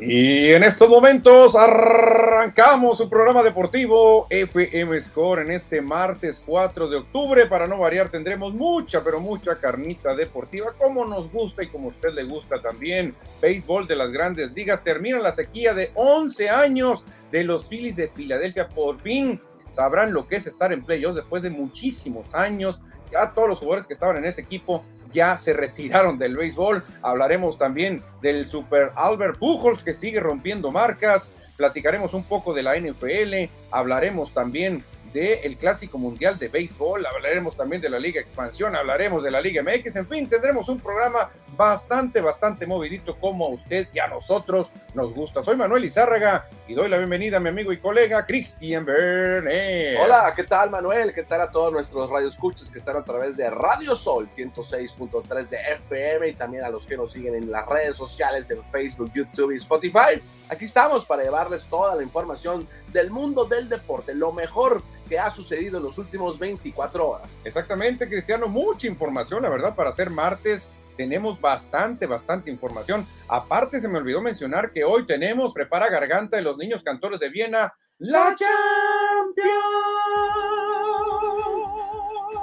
Y en estos momentos arrancamos su programa deportivo FM Score en este martes 4 de octubre. Para no variar, tendremos mucha, pero mucha carnita deportiva, como nos gusta y como a usted le gusta también. Béisbol de las grandes ligas. Termina la sequía de 11 años de los Phillies de Filadelfia. Por fin sabrán lo que es estar en playoffs después de muchísimos años. Ya todos los jugadores que estaban en ese equipo ya se retiraron del béisbol. Hablaremos también del Super Albert Pujols que sigue rompiendo marcas. Platicaremos un poco de la NFL. Hablaremos también del Clásico Mundial de Béisbol, hablaremos también de la Liga Expansión, hablaremos de la Liga MX, en fin, tendremos un programa bastante, bastante movidito como a usted y a nosotros nos gusta. Soy Manuel Izárraga y doy la bienvenida a mi amigo y colega Cristian Bernet. Hola, ¿qué tal Manuel? ¿Qué tal a todos nuestros radioescuchas que están a través de Radio Sol 106.3 de FM y también a los que nos siguen en las redes sociales en Facebook, YouTube y Spotify? Aquí estamos para llevarles toda la información del mundo del deporte, lo mejor que ha sucedido en los últimos 24 horas. Exactamente, Cristiano, mucha información, la verdad, para ser martes tenemos bastante, bastante información. Aparte, se me olvidó mencionar que hoy tenemos Prepara Garganta de los Niños Cantores de Viena, la Champions.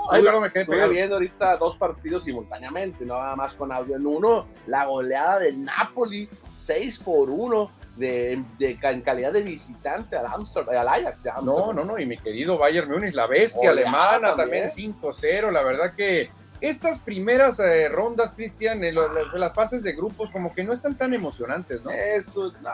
Ay, pero me quedé viendo ahorita dos partidos simultáneamente, no nada más con audio en uno. La goleada del Napoli, 6 por 1 de, de, en calidad de visitante al, Amsterdam, al Ajax. No, no, no, y mi querido Bayern Múnich, la bestia alemana también, 5-0, la verdad que estas primeras eh, rondas, Cristian, de las fases de grupos, como que no están tan emocionantes, ¿no? Eso, no,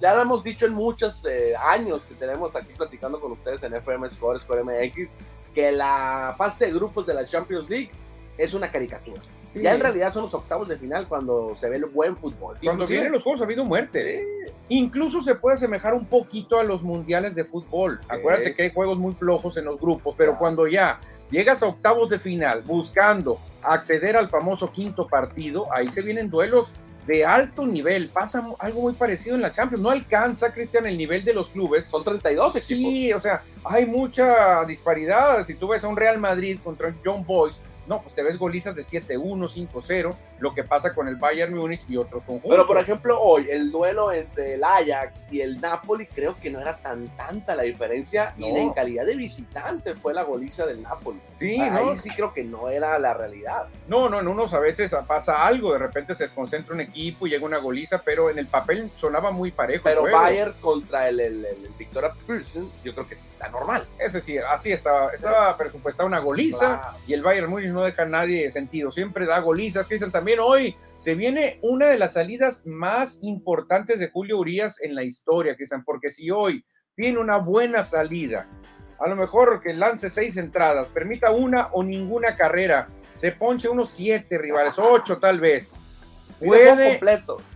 ya lo hemos dicho en muchos eh, años que tenemos aquí platicando con ustedes en FM Score, Score MX, que la fase de grupos de la Champions League es una caricatura. Ya en realidad son los octavos de final cuando se ve el buen fútbol. Cuando vienen los juegos ha habido muerte. Incluso se puede asemejar un poquito a los mundiales de fútbol. Acuérdate que hay juegos muy flojos en los grupos, pero cuando ya llegas a octavos de final buscando acceder al famoso quinto partido, ahí se vienen duelos de alto nivel. Pasa algo muy parecido en la Champions. No alcanza, Cristian, el nivel de los clubes. Son 32 equipos. Sí, o sea, hay mucha disparidad. Si tú ves a un Real Madrid contra John Boys, no, pues te ves golizas de 7-1, 5-0, lo que pasa con el Bayern Múnich y otros conjuntos. Pero por ejemplo, hoy el duelo entre el Ajax y el Napoli, creo que no era tan tanta la diferencia y en calidad de visitante fue la goliza del Napoli. Sí, ahí sí creo que no era la realidad. No, no, en unos a veces pasa algo, de repente se desconcentra un equipo y llega una goliza, pero en el papel sonaba muy parejo. Pero Bayern contra el, el, el, Victoria Pilsen, yo creo que sí está normal. Es decir, así estaba, estaba presupuestada una goliza y el Bayern Múnich no deja a nadie sentido, siempre da golizas, dicen también hoy se viene una de las salidas más importantes de Julio Urias en la historia, Cristian, porque si hoy tiene una buena salida, a lo mejor que lance seis entradas, permita una o ninguna carrera, se ponche unos siete rivales, ocho tal vez, puede,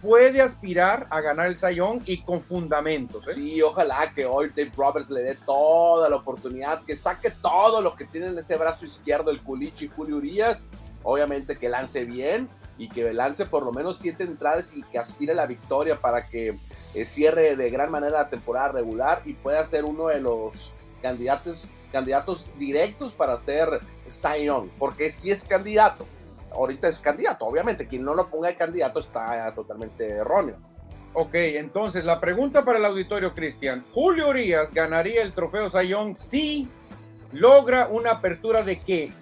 puede aspirar a ganar el Sayón y con fundamentos. ¿eh? Sí, ojalá que hoy Dave Roberts le dé toda la oportunidad, que saque todo lo que tiene en ese brazo izquierdo el Culichi y Julio Urias. Obviamente que lance bien y que lance por lo menos siete entradas y que aspire a la victoria para que eh, cierre de gran manera la temporada regular y pueda ser uno de los candidatos, candidatos directos para ser Sayón, porque si es candidato ahorita es candidato. Obviamente, quien no lo ponga de candidato está totalmente erróneo. Ok, entonces la pregunta para el auditorio, Cristian. ¿Julio Urias ganaría el trofeo Sayón si logra una apertura de qué?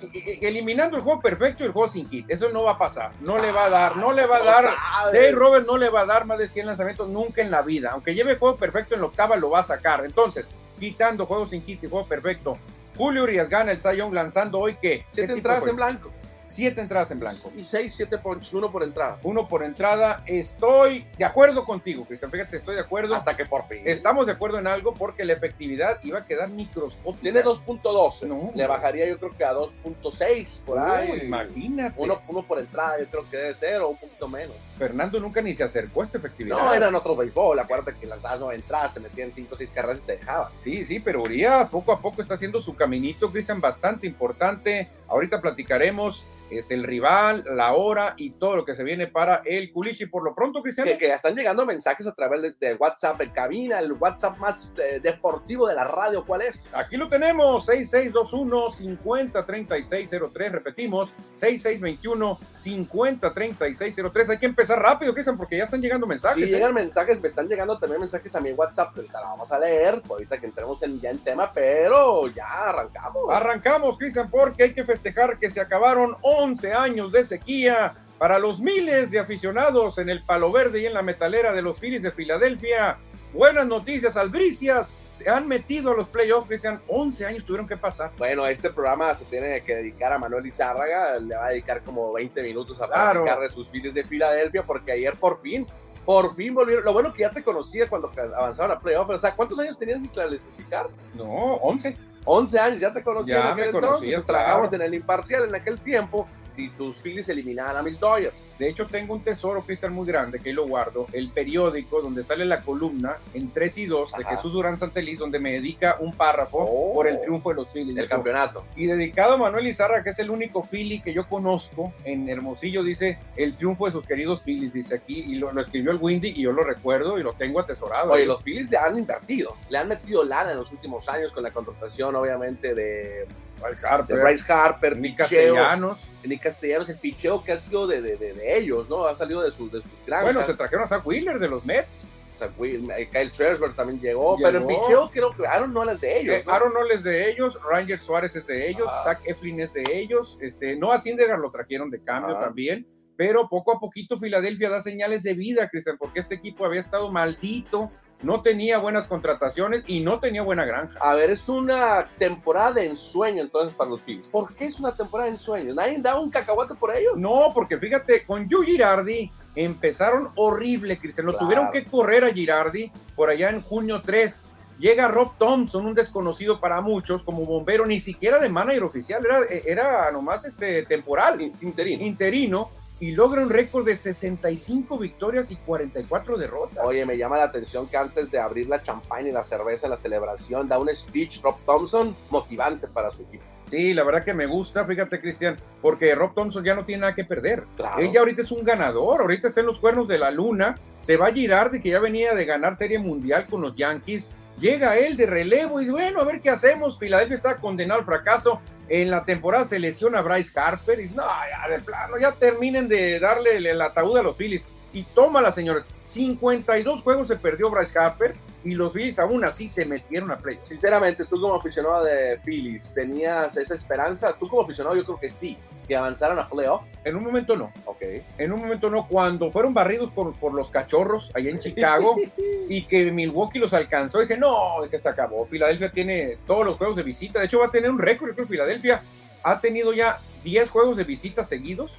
Eliminando el juego perfecto y el juego sin hit. Eso no va a pasar. No le va a dar, no le va a dar. Dave Robert no le va a dar más de 100 lanzamientos nunca en la vida. Aunque lleve juego perfecto en la octava, lo va a sacar. Entonces, quitando juegos sin hit y juego perfecto, Julio Urias gana el Sayón lanzando hoy que. Siete entradas en blanco. Siete entradas en blanco. Y seis, siete ponches, uno por entrada. Uno por entrada. Estoy de acuerdo contigo, Cristian. Fíjate, estoy de acuerdo. Hasta que por fin. Estamos de acuerdo en algo porque la efectividad iba a quedar microscópica. Tiene 2.12. No, Le bajaría yo creo que a 2.6 por ahí. Imagínate. Uno, uno, por entrada yo creo que debe ser o un poquito menos. Fernando nunca ni se acercó a esta efectividad. No, eran otro béisbol. Acuérdate que lanzabas no entradas, te metían 5 o 6 carreras y te dejaban. Sí, sí, pero Urias poco a poco está haciendo su caminito, Cristian, bastante importante. Ahorita platicaremos este, el rival, la hora y todo lo que se viene para el Culichi. Por lo pronto, Cristiano. Que, que están llegando mensajes a través de, de WhatsApp en cabina, el WhatsApp más eh, deportivo de la radio. ¿Cuál es? Aquí lo tenemos, 6621-503603. Repetimos, 6621-503603. Hay que empezar rápido, Cristian, porque ya están llegando mensajes. Sí, ¿eh? llegan mensajes, me están llegando también mensajes a mi WhatsApp. que ahorita la vamos a leer, ahorita que entremos en, ya en tema, pero ya arrancamos. Arrancamos, Cristian, porque hay que festejar que se acabaron 11 años de sequía para los miles de aficionados en el Palo Verde y en la metalera de los Phillies de Filadelfia. Buenas noticias, albricias. Se han metido a los playoffs, Cristian. 11 años tuvieron que pasar. Bueno, este programa se tiene que dedicar a Manuel Izárraga. Le va a dedicar como 20 minutos a Claro. platicar de sus Phillies de Filadelfia, porque ayer por fin, por fin volvieron. Lo bueno que ya te conocía cuando avanzaron a playoffs. O sea, ¿cuántos años tenías sin clasificar? No, 11. 11 años, ya te conocía Ya en aquel entonces. Nos trabajamos en el imparcial en aquel tiempo y tus Phillies eliminaban a mis Dodgers. De hecho, tengo un tesoro, Cristian, muy grande, que ahí lo guardo. El periódico donde sale la columna en 3 y 2 de Ajá. Jesús Durán Santeliz, donde me dedica un párrafo Oh. por el triunfo de los Phillies. El campeonato. Y dedicado a Manuel Izarra, que es el único Philly que yo conozco en Hermosillo, dice el triunfo de sus queridos Phillies, dice aquí, y lo, lo escribió el Windy y yo lo recuerdo y lo tengo atesorado. Oye, los Phillies le han invertido, le han metido lana en los últimos años con la contratación, obviamente, de, Bryce de Harper, Bryce Harper, picheo, Castellanos. Nick Castellanos, el picheo que ha sido de, de, de, de ellos, ¿no? Ha salido de, sus de sus granjas. Bueno, se trajeron a Zach Wheeler de los Mets. O sea, eh, Kyle Schwarber también llegó, Llegó. pero el picheo creo que Aaron no es de ellos. Eh, ¿no? Aaron Noll es de ellos, Ranger Suárez es de ellos, Ajá. Zach Eflin es de ellos, este, Noah Syndergaard lo trajeron de cambio Ajá. también, pero poco a poquito Filadelfia da señales de vida, Cristian, porque este equipo había estado maldito, no tenía buenas contrataciones y no tenía buena granja. A ver, es una temporada de ensueño entonces para los Phillies. ¿Por qué es una temporada de ensueño? ¿Nadie da un cacahuate por ellos? No, porque fíjate, con Yu Girardi empezaron horrible, Cristian. Lo Claro. tuvieron que correr a Girardi por allá en junio 3. Llega Rob Thompson, un desconocido para muchos, como bombero, ni siquiera de manager oficial, era, era nomás este, temporal, Interino. interino, y logra un récord de 65 victorias y 44 derrotas. Oye, me llama la atención que antes de abrir la champaña y la cerveza en la celebración, da un speech Rob Thompson motivante para su equipo. Sí, la verdad que me gusta, fíjate, Cristian, porque Rob Thompson ya no tiene nada que perder. Claro. Él ya ahorita es un ganador, ahorita está en los cuernos de la luna, se va a Girardi, que ya venía de ganar Serie Mundial con los Yankees, llega él de relevo y bueno, a ver qué hacemos, Filadelfia está condenado al fracaso, en la temporada se lesiona Bryce Harper y dice, no, ya de plano, ya terminen de darle el, el ataúd a los Phillies. Y tómala, señores, 52 juegos se perdió Bryce Harper y los Phillies aún así se metieron a play. Sinceramente, tú como aficionado de Phillies, ¿tenías esa esperanza? Tú como aficionado, yo creo que sí, que avanzaran a playoff. En un momento no. Ok. En un momento no, cuando fueron barridos por, por los cachorros allá en Chicago y que Milwaukee los alcanzó, dije, no, es que se acabó. Filadelfia tiene todos los juegos de visita. De hecho, va a tener un récord. Yo creo que Filadelfia ha tenido ya 10 juegos de visita seguidos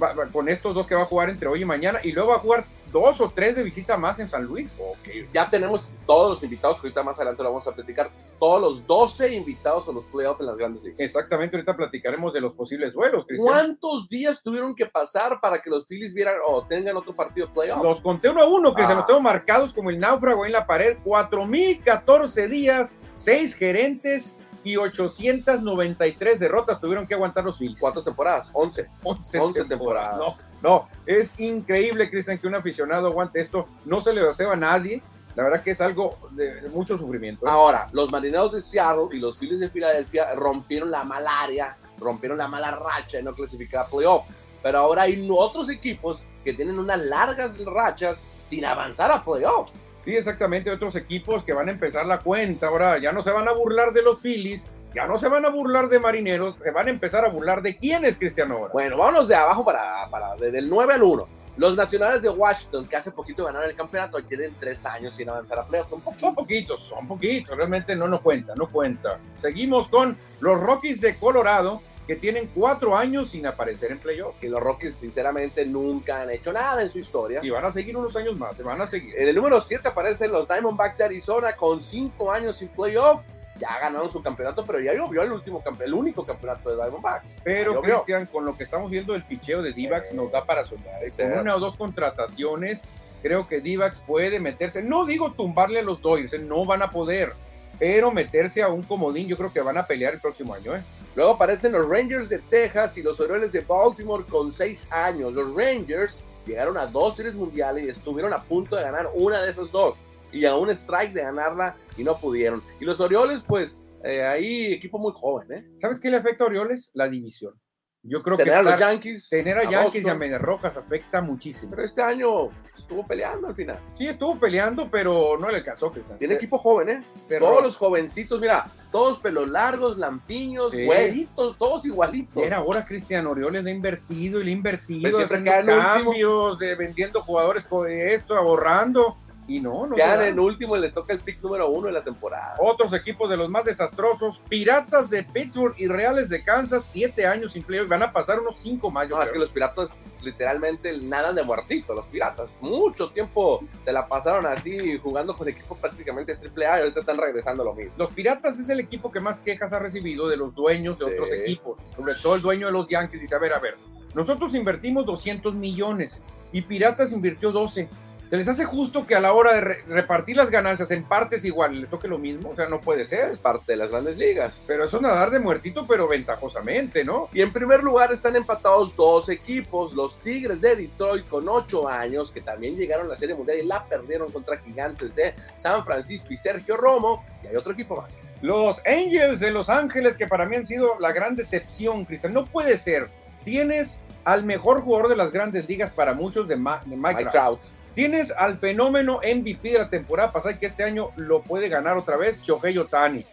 va- va- con estos dos que va a jugar entre hoy y mañana. Y luego va a jugar dos o tres de visita más en San Luis. Ok, ya tenemos todos los invitados, que ahorita más adelante lo vamos a platicar, todos los 12 invitados a los playoffs en las grandes ligas. Exactamente, ahorita platicaremos de los posibles duelos. Cristian. ¿Cuántos días tuvieron que pasar para que los Phillies vieran o tengan otro partido playoff? Los conté uno a uno, que se Ah. los tengo marcados como el náufrago en la pared. 4.014 días, 6 gerentes y 893 derrotas tuvieron que aguantar los Phillies. ¿Cuántas temporadas? 11. 11, 11 temporadas. No, no, es increíble, Cristian, que un aficionado aguante esto. No se le deseo a nadie. La verdad que es algo de, mucho sufrimiento. ¿eh? Ahora, los marineros de Seattle y los Phillies de Filadelfia rompieron la malaria, rompieron la mala racha de no clasificar a playoff. Pero ahora hay otros equipos que tienen unas largas rachas sin avanzar a playoff. Sí, exactamente, otros equipos que van a empezar la cuenta. Ahora ya no se van a burlar de los Phillies, ya no se van a burlar de Marineros, se van a empezar a burlar de quién es Cristiano ahora. Bueno, vámonos de abajo para, para desde el 9 al 1. Los nacionales de Washington, que hace poquito ganaron el campeonato, tienen tres años sin avanzar a playoffs. Un poquito. Son poquitos, son poquitos, realmente no nos cuenta, no cuenta. Seguimos con los Rockies de Colorado, que tienen cuatro años sin aparecer en playoff. Que los Rockies, sinceramente, nunca han hecho nada en su historia. Y van a seguir unos años más, se van a seguir. En el número 7 aparecen los Diamondbacks de Arizona con 5 años sin playoff. Ya ganaron su campeonato, pero ya llovió el último el único campeonato de Diamondbacks. Pero. Cristian, con lo que estamos viendo del picheo de Divax, nos da para soñar. ¿eh? Con una o dos contrataciones, creo que Divax puede meterse. No digo tumbarle a los Dodgers, ¿eh? no van a poder. pero meterse a un comodín yo creo que van a pelear el próximo año, ¿eh? Luego aparecen los Rangers de Texas y los Orioles de Baltimore con seis años. Los Rangers llegaron a dos series mundiales y estuvieron a punto de ganar una de esas dos. Y a un strike de ganarla y no pudieron. Y los Orioles, pues, eh, ahí equipo muy joven, ¿eh? ¿Sabes qué le afecta a Orioles? La división. Yo creo tener que a los Yankees, tener a, Yankees y a Rojas afecta muchísimo. Pero este año estuvo peleando al final. Sí, estuvo peleando, pero no le alcanzó. Cristian. Tiene equipo joven, ¿eh? Cerró. Todos los jovencitos, mira, todos pelos largos, lampiños, Sí. güeritos, todos igualitos. Era hora, Cristian Orioles le ha invertido y le ha invertido, Pues haciendo cambios, eh, vendiendo jugadores por esto, ahorrando, y no, no. Quedan da. en último y le toca el pick número uno de la temporada. Otros equipos de los más desastrosos, Piratas de Pittsburgh y Reales de Kansas, siete años sin playoff, van a pasar unos cinco más, yo No, es que los piratas literalmente nadan de muertito, los piratas. Mucho tiempo se la pasaron así jugando con equipos prácticamente triple A y ahorita están regresando a lo mismo. Los Piratas es el equipo que más quejas ha recibido de los dueños de Sí. otros equipos, sobre todo el dueño de los Yankees. Dice, a ver, a ver, nosotros invertimos 200 millones y Piratas invirtió 12. ¿Se les hace justo que a la hora de re- repartir las ganancias en partes igual le toque lo mismo? O sea, no puede ser. Es parte de las grandes ligas. Pero eso es nadar de muertito, pero ventajosamente, ¿no? Y en primer lugar están empatados dos equipos, los Tigres de Detroit con ocho años, que también llegaron a la Serie Mundial y la perdieron contra Gigantes de San Francisco y Sergio Romo. Y hay otro equipo más. Los Angels de Los Ángeles, que para mí han sido la gran decepción, Cristian. No puede ser. Tienes al mejor jugador de las grandes ligas para muchos de, Ma- de Mike, Mike Trout. Trout. Tienes al fenómeno MVP de la temporada pasada que este año lo puede ganar otra vez, Shohei Otani.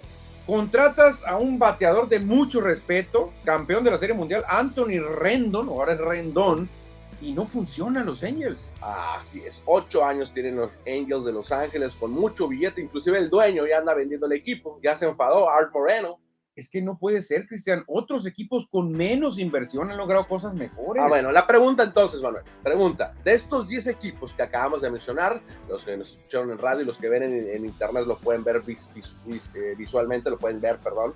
Contratas a un bateador de mucho respeto, campeón de la Serie Mundial, Anthony Rendon, o ahora es Rendón, y no funcionan los Angels. Así es, ocho años tienen los Angels de Los Ángeles con mucho billete, inclusive el dueño ya anda vendiendo el equipo, ya se enfadó, Art Moreno. Es que no puede ser, Cristian. Otros equipos con menos inversión han logrado cosas mejores. Ah, bueno, la pregunta entonces, Manuel, pregunta, de estos 10 equipos que acabamos de mencionar, los que nos escucharon en radio y los que ven en, en internet lo pueden ver vis- vis- vis- eh, visualmente, lo pueden ver, perdón,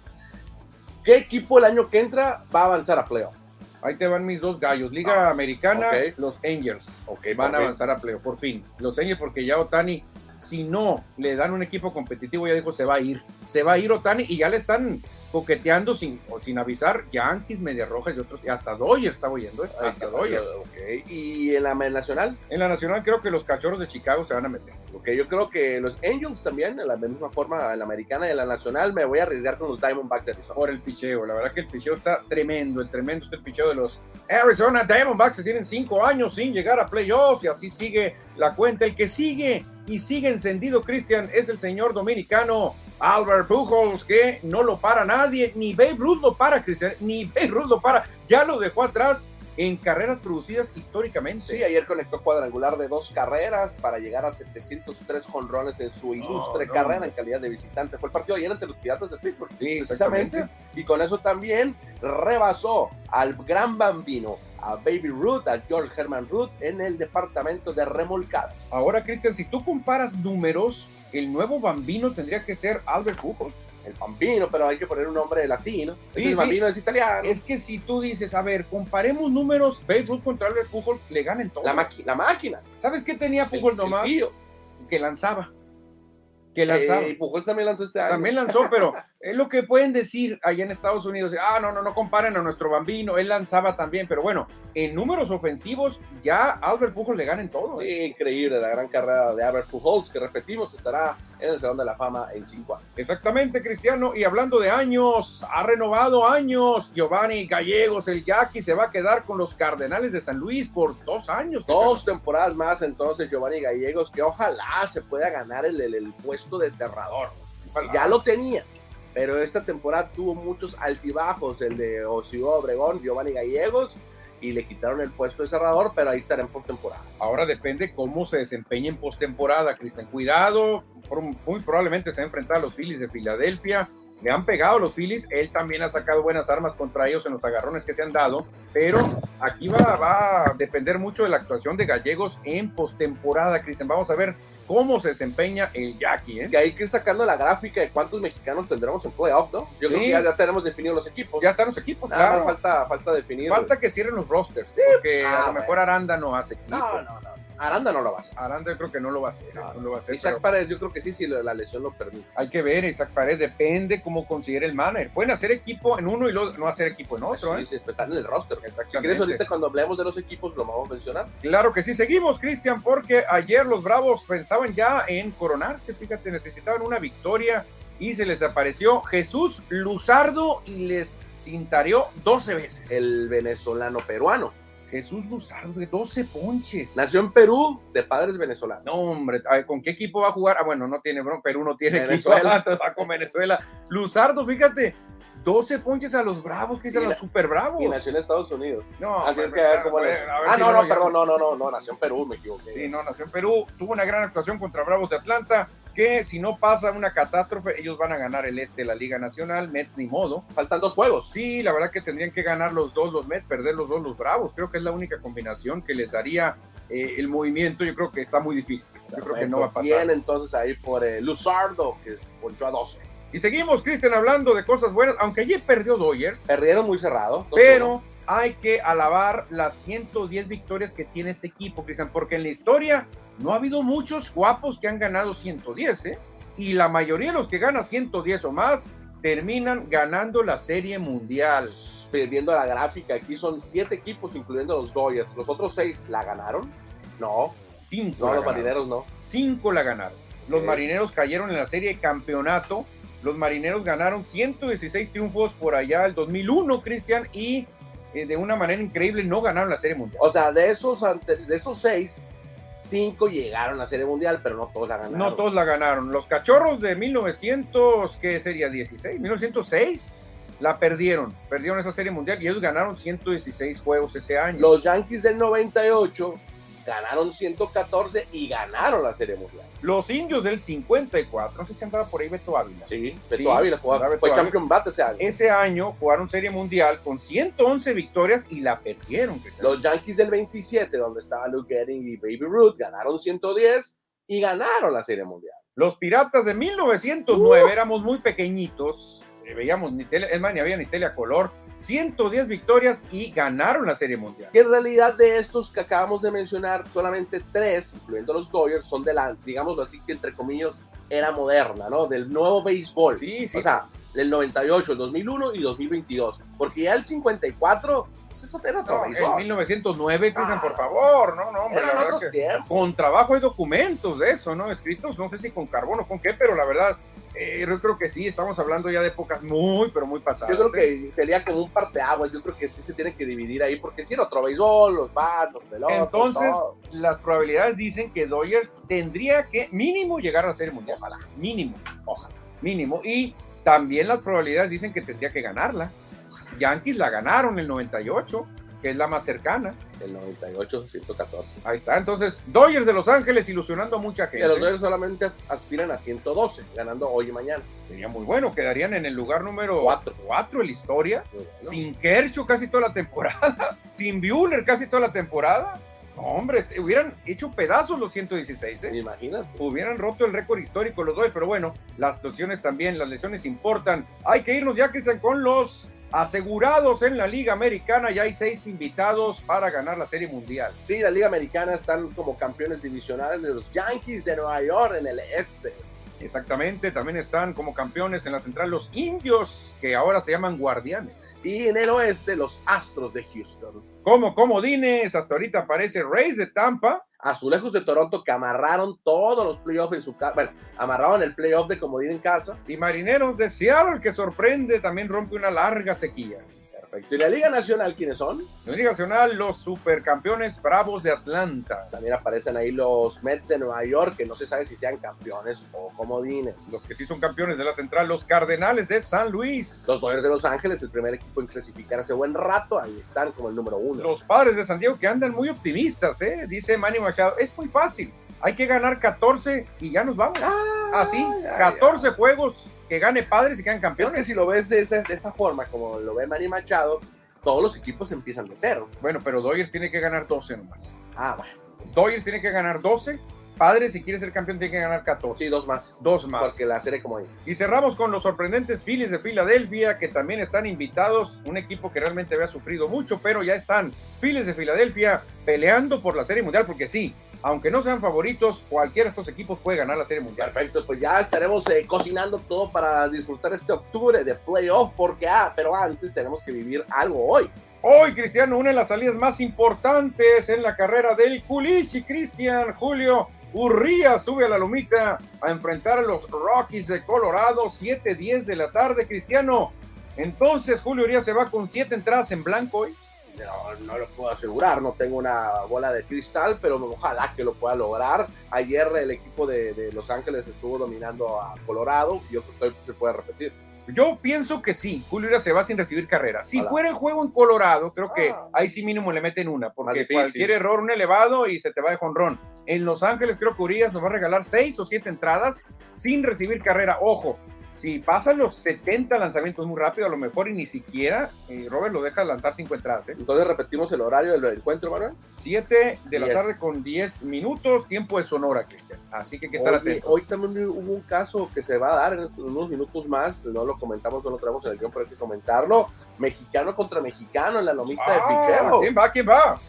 ¿qué equipo el año que entra va a avanzar a playoff? Ahí te van mis dos gallos. Liga Americana, ok. los Angels. Ok, van a avanzar a playoff, por fin. Los Angels, porque ya Otani, si no le dan un equipo competitivo, ya dijo, se va a ir. Se va a ir Otani y ya le están coqueteando sin, o sin avisar Yankees, Media Rojas y otros. Y hasta Dodgers está oyendo, ¿eh? Hasta está, Dodgers. ok. Y en la nacional, En la Nacional creo que los Cachorros de Chicago se van a meter. ok, yo creo que los Angels también, de la misma forma, en la americana y en la nacional, me voy a arriesgar con los Diamondbacks de Arizona. Por el picheo. La verdad que el picheo está tremendo. El tremendo está el picheo de los Arizona Diamondbacks que tienen cinco años sin llegar a playoffs y así sigue la cuenta. El que sigue y sigue encendido, Cristian, es el señor dominicano Albert Pujols, que no lo para nadie, ni Babe Ruth lo para, Cristian, ni Babe Ruth lo para. Ya lo dejó atrás en carreras producidas históricamente. Sí, ayer conectó cuadrangular de dos carreras para llegar a 703 jonrones en su ilustre no, carrera no. en calidad de visitante. Fue el partido ayer ante los Piratas de Pittsburgh. Sí, precisamente. exactamente. Y con eso también rebasó al gran bambino, a Baby Ruth, a George Herman Ruth, en el departamento de remolcadas. Ahora, Cristian, si tú comparas números, el nuevo bambino tendría que ser Albert Pujols. El bambino, pero hay que poner un nombre latino. Sí, el sí. bambino es italiano. Es que si tú dices, a ver, comparemos números, Babe Ruth contra Albert Pujols, le ganan todo. La, la máquina. ¿Sabes qué tenía Pujols nomás? el. Que lanzaba. Que lanzaba. Eh, y Pujols también lanzó este año. También lanzó, pero es lo que pueden decir allá en Estados Unidos. Ah, no, no, no comparen a nuestro bambino. Él lanzaba también, pero bueno, en números ofensivos, ya Albert Pujols le gana en todo. ¿eh? Sí, increíble la gran carrera de Albert Pujols, que repetimos, estará en el Salón de la Fama en cinco años. Exactamente, Cristiano. Y hablando de años, ha renovado años. Giovanni Gallegos, el Jackie, se va a quedar con los Cardenales de San Luis por dos años. Dos temporadas más entonces Giovanni Gallegos, que ojalá se pueda ganar el, el- el puesto de cerrador. Ojalá. Ya lo tenía, pero esta temporada tuvo muchos altibajos, el de Osio Obregón, Giovanni Gallegos, y le quitaron el puesto de cerrador, pero ahí estará en postemporada. Ahora depende cómo se desempeña en postemporada, Cristian. Cuidado, muy probablemente se va a a los Phillies de Filadelfia. Le han pegado los Phillies, él también ha sacado buenas armas contra ellos en los agarrones que se han dado, pero aquí va, va a depender mucho de la actuación de Gallegos en postemporada, Cristian. Vamos a ver cómo se desempeña el Jackie, ¿eh? Que hay que ir sacando la gráfica de cuántos mexicanos tendremos en playoff, ¿no? Yo creo que ya, ya tenemos definidos los equipos. Ya están los equipos, Nada claro. más falta, falta definir. Falta que cierren los rosters, porque Ah, a lo mejor Aranda no hace equipo. No, no, no. Aranda no lo va a hacer. Aranda yo creo que no lo va a hacer. No, no lo va a hacer, Isaac pero Paredes, yo creo que sí, si la lesión lo permite. hay que ver, Isaac Paredes depende cómo considere el manager. Pueden hacer equipo en uno y luego no hacer equipo en otro. Sí, ¿eh? sí, pues está en el roster. Si Exactamente. quieres, ahorita cuando hablemos de los equipos, lo vamos a mencionar. Claro que sí, seguimos, Cristian, porque ayer los Bravos pensaban ya en coronarse, fíjate, necesitaban una victoria y se les apareció Jesús Luzardo y les cintareó 12 veces. El venezolano peruano. Jesús Luzardo de 12 ponches. Nació en Perú, de padres venezolanos. No, hombre, a ver, ¿con qué equipo va a jugar? Ah, bueno, no tiene, bro, Perú no tiene Venezuela. equipo, va con Venezuela. Luzardo, fíjate, 12 ponches a los Bravos, que es a los Super Bravos. Y nació en Estados Unidos. No, Así es que a ver cómo le- Ah, no, no, perdón, no, no, no, no, nació en Perú, me equivoqué. Sí, no, nació en Perú, tuvo una gran actuación contra Bravos de Atlanta, que si no pasa una catástrofe, ellos van a ganar el este de la Liga Nacional, Mets ni modo. Faltan dos juegos. Sí, la verdad que tendrían que ganar los dos los Mets, perder los dos los Bravos, creo que es la única combinación que les daría eh, el movimiento, yo creo que está muy difícil, yo creo que no va a pasar. Bien, entonces ahí por eh, Luzardo, que ponchó a 12. Y seguimos, Cristian, hablando de cosas buenas, aunque ayer perdió Dodgers, Perdieron muy cerrado. 2-1. pero hay que alabar las 110 victorias que tiene este equipo, Cristian, porque en la historia no ha habido muchos guapos que han ganado 110, ¿eh? Y la mayoría de los que ganan 110 o más terminan ganando la Serie Mundial. Viendo la gráfica, aquí son siete equipos, incluyendo los Dodgers. Los otros seis la ganaron. No, Cinco, no, los ganaron. marineros no. Cinco la ganaron. Los marineros cayeron en la serie de campeonato. Los marineros ganaron 116 triunfos por allá el 2001, Cristian, y eh, de una manera increíble no ganaron la serie mundial. O sea, de esos, ante- de esos seis, cinco llegaron a la Serie Mundial, pero no todos la ganaron. No todos la ganaron. Los cachorros de 1900, ¿qué sería? 16, 1906, la perdieron. Perdieron esa serie mundial y ellos ganaron 116 juegos ese año. Los Yankees del 98 ganaron 114 y ganaron la Serie Mundial. Los indios del 54, no sé si andaba por ahí Beto Ávila. Sí, Beto Sí, Ávila jugaba- Beto fue Ávila. champion bat ese año. Ese año jugaron serie mundial con 111 victorias y la perdieron. Los Yankees del 27, donde estaba Luke Getting y Baby Ruth, ganaron 110 y ganaron la Serie Mundial. Los piratas de 1909 éramos muy pequeñitos, eh, veíamos ni tele, es más, ni había ni tele a color, 110 victorias y ganaron la serie mundial. Que en realidad de estos que acabamos de mencionar, solamente tres, incluyendo los Dodgers, son de la, digámoslo así, que entre comillas, era moderna, ¿no? Del nuevo béisbol. Sí, sí. O sea, del 98, el 2001 y 2022. Porque ya el 54, pues eso era otro No, en béisbol. 1909, Cristian, Ah. por favor, no, no, hombre, la con trabajo hay documentos de eso, ¿no? Escritos, no sé si con carbón o con qué, pero la verdad, eh, yo creo que sí, estamos hablando ya de épocas muy, pero muy pasadas. Yo creo ¿eh? que sería como un parteaguas. Yo creo que sí se tiene que dividir ahí, porque si era otro béisbol, los bats, los pelotas. Entonces, todo. las probabilidades dicen que Dodgers tendría que mínimo llegar a la serie mundial. Ojalá, mínimo, ojalá, mínimo. Y también las probabilidades dicen que tendría que ganarla. Yankees la ganaron en el 98, que es la más cercana. el 98, 114. Ahí está. Entonces, Dodgers de Los Ángeles ilusionando a mucha gente. los Dodgers solamente aspiran a 112, ganando hoy y mañana. Sería muy bueno. Quedarían en el lugar número Cuatro. 4 en la historia. Bueno. Sin Kershaw casi toda la temporada. Sin Bueller casi toda la temporada. Hombre, hubieran hecho pedazos los 116, ¿eh? Imagínate. hubieran roto el récord histórico los dos, pero bueno, las lesiones también, las lesiones importan. Hay que irnos ya, Cristian, con los asegurados en la Liga Americana. Ya hay seis invitados para ganar la Serie Mundial. Sí, la Liga Americana están como campeones divisionales de los Yankees de Nueva York en el este. Exactamente, también están como campeones en la central los indios, que ahora se llaman guardianes. Y en el oeste, los Astros de Houston. Como comodines, hasta ahorita aparece Rays de Tampa. Azulejos de Toronto que amarraron todos los playoffs en su casa. Bueno, amarraron el playoff de comodín en casa. Y Marineros de Seattle, que sorprende, también rompe una larga sequía. Perfecto. Y la Liga Nacional, ¿quiénes son? La Liga Nacional, los supercampeones Bravos de Atlanta. También aparecen ahí los Mets de Nueva York, que no se sabe si sean campeones o comodines. Los que sí son campeones de la central, los Cardenales de San Luis. Los Dodgers de Los Ángeles, el primer equipo en clasificar hace buen rato, ahí están como el número uno. Los padres de San Diego que andan muy optimistas, ¿eh? Dice Manny Machado, es muy fácil. Hay que ganar 14 y ya nos vamos. Así, Ay, ay, 14 juegos que gane padres y quedan Es que campeones. si lo ves de esa, de esa forma, como lo ve Manny Machado, todos los equipos empiezan de cero. Bueno, pero Dodgers tiene que ganar 12 nomás. Ah, bueno. Dodgers tiene que ganar 12. Padres, si quiere ser campeón, tiene que ganar 14. Sí, dos más. Dos más. Porque la serie como ahí. Y cerramos con los sorprendentes Phillies de Filadelfia, que también están invitados. Un equipo que realmente había sufrido mucho, pero ya están Phillies de Filadelfia peleando por la Serie Mundial, porque sí, aunque no sean favoritos, cualquiera de estos equipos puede ganar la Serie Mundial. Perfecto, pues ya estaremos eh, cocinando todo para disfrutar este octubre de playoff, porque, ah, pero antes tenemos que vivir algo hoy. Hoy, Cristiano, una de las salidas más importantes en la carrera del Culichi, Cristian Julio. Urría sube a la lomita a enfrentar a los Rockies de Colorado, 7-10 de la tarde, Cristiano. Entonces, Julio Urias se va con siete entradas en blanco hoy. No, lo puedo asegurar, no tengo una bola de cristal, pero ojalá que lo pueda lograr. Ayer el equipo de, de Los Ángeles estuvo dominando a Colorado y yo creo que se puede repetir. Yo pienso que sí, Julio Urias se va sin recibir carrera. Si fuera el juego en Colorado, creo que ah. ahí sí mínimo le meten una, porque cualquier error, un elevado y se te va de jonrón. En Los Ángeles creo que Urias nos va a regalar seis o siete entradas sin recibir carrera. Ojo, si pasan los 70 lanzamientos muy rápido, a lo mejor y ni siquiera eh, Robert lo deja lanzar cinco entradas. ¿eh? Entonces repetimos el horario del encuentro, Manuel. 7 de la tarde con 10 minutos, tiempo de Sonora, Cristian. Así que hay que estar atento. Hoy también hubo un caso que se va a dar en unos minutos más, no lo comentamos, no lo traemos en el guion, pero hay que comentarlo. Mexicano contra mexicano en la lomita de ah, Pichero. ¿Quién va? ¿Quién va?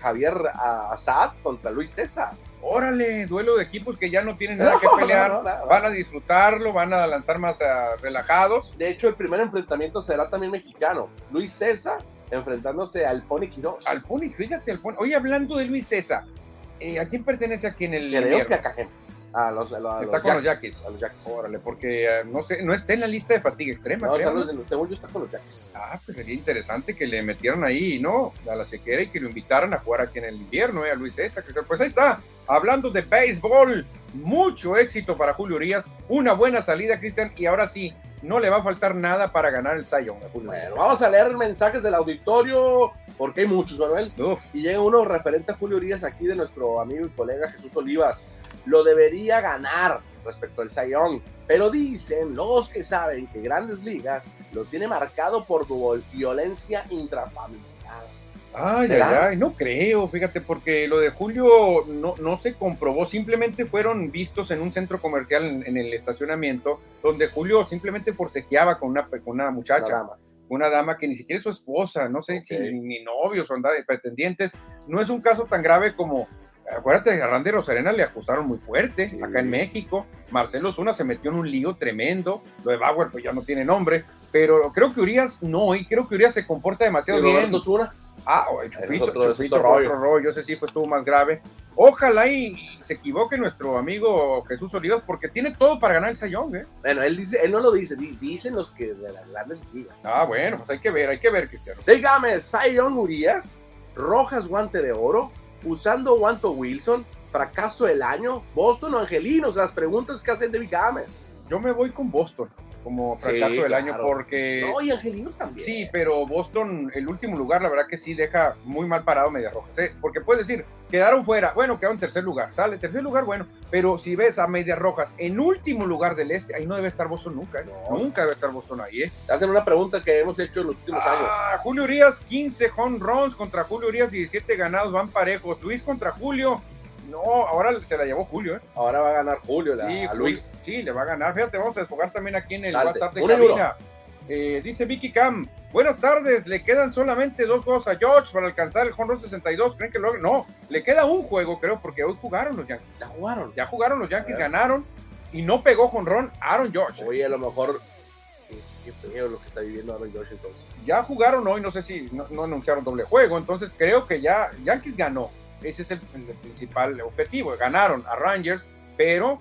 Javier Azad contra Luis César órale, duelo de equipos que ya no tienen nada que pelear, van a disfrutarlo, van a lanzar más uh, relajados. De hecho, el primer enfrentamiento será también mexicano. Luis César enfrentándose al Pony Quiroz. Al Pony, fíjate, al Pony. Oye, hablando de Luis César, eh, ¿a quién pertenece aquí en el Creo que a Cajeme. A los, a, está con los Yaquis. A los Yaquis. Órale, porque uh, no sé, no está en la lista de fatiga extrema. No, creo, ¿no? según yo está con los Yaquis. Ah, pues sería interesante que le metieran ahí, ¿no? A la sequera y que lo invitaran a jugar aquí en el invierno, ¿eh? A Luis César. Pues ahí está. Hablando de béisbol, mucho éxito para Julio Urias. Una buena salida, Cristian. Y ahora sí, no le va a faltar nada para ganar el Julio bueno, vamos a leer mensajes del auditorio, porque hay muchos, Manuel. Y llega uno referente a Julio Urias aquí de nuestro amigo y colega Jesús Olivas lo debería ganar respecto al Sayón. Pero dicen los que saben que Grandes Ligas lo tiene marcado por violencia intrafamiliar. Ay, ay, ay, no creo, fíjate, porque lo de Julio no, no se comprobó, simplemente fueron vistos en un centro comercial en, el estacionamiento, donde Julio simplemente forcejeaba con una, una muchacha, una dama. una dama. que ni siquiera es su esposa, no sé si ni novios o pretendientes, no es un caso tan grave como acuérdate, a Randy Rosarena le acusaron muy fuerte acá en México. Marcelo Zuna se metió en un lío tremendo. Lo de Bauer, pues ya no tiene nombre. Pero creo que Urias no, y creo que Urias se comporta demasiado bien. Zuna? Ah, el Chupito, otro, Chupito, otro rollo. Ese sí fue estuvo más grave. Ojalá y se equivoque nuestro amigo Jesús Olivas, porque tiene todo para ganar el Sayón, ¿eh? Bueno, él dice, él no lo dice, dicen los que de las grandes ligas. Ah, bueno, pues hay que ver, hay que ver, Cristiano. Dígame, Sayón Urias, Rojas Guante de Oro, usando Wanto Wilson, fracaso del año, Boston o Angelinos, las preguntas que hacen David Gámez. Yo me voy con Boston como fracaso del año porque... No, y Angelinos también. Sí, pero Boston, el último lugar, la verdad que sí deja muy mal parado Medias Rojas. ¿eh? Porque puedes decir, quedaron fuera, bueno, quedaron en tercer lugar, sale tercer lugar, bueno, pero si ves a Medias Rojas en último lugar del este, ahí no debe estar Boston nunca, ¿eh? nunca debe estar Boston ahí. ¿eh? Hacen una pregunta que hemos hecho en los últimos ah, años. Julio Urias, 15 home runs contra Julio Urias, 17 ganados, van parejos. Luis contra Julio, no, ahora se la llevó Julio, ¿eh? Ahora va a ganar Julio a Luis. Sí, le va a ganar. Fíjate, vamos a desfogar también aquí en el WhatsApp de cabina. Eh, dice Vicky Cam, buenas tardes, le quedan solamente dos juegos a George para alcanzar el Home 62, ¿creen que lo No, le queda un juego, creo, porque hoy jugaron los Yankees. Ya jugaron. Ya jugaron los Yankees, ganaron y no pegó jonrón Aaron George. Oye, a lo mejor lo que está viviendo Aaron George entonces. Ya jugaron hoy, no sé si no, no anunciaron doble juego, entonces creo que ya Yankees ganó ese es el, principal objetivo. Ganaron a Rangers, pero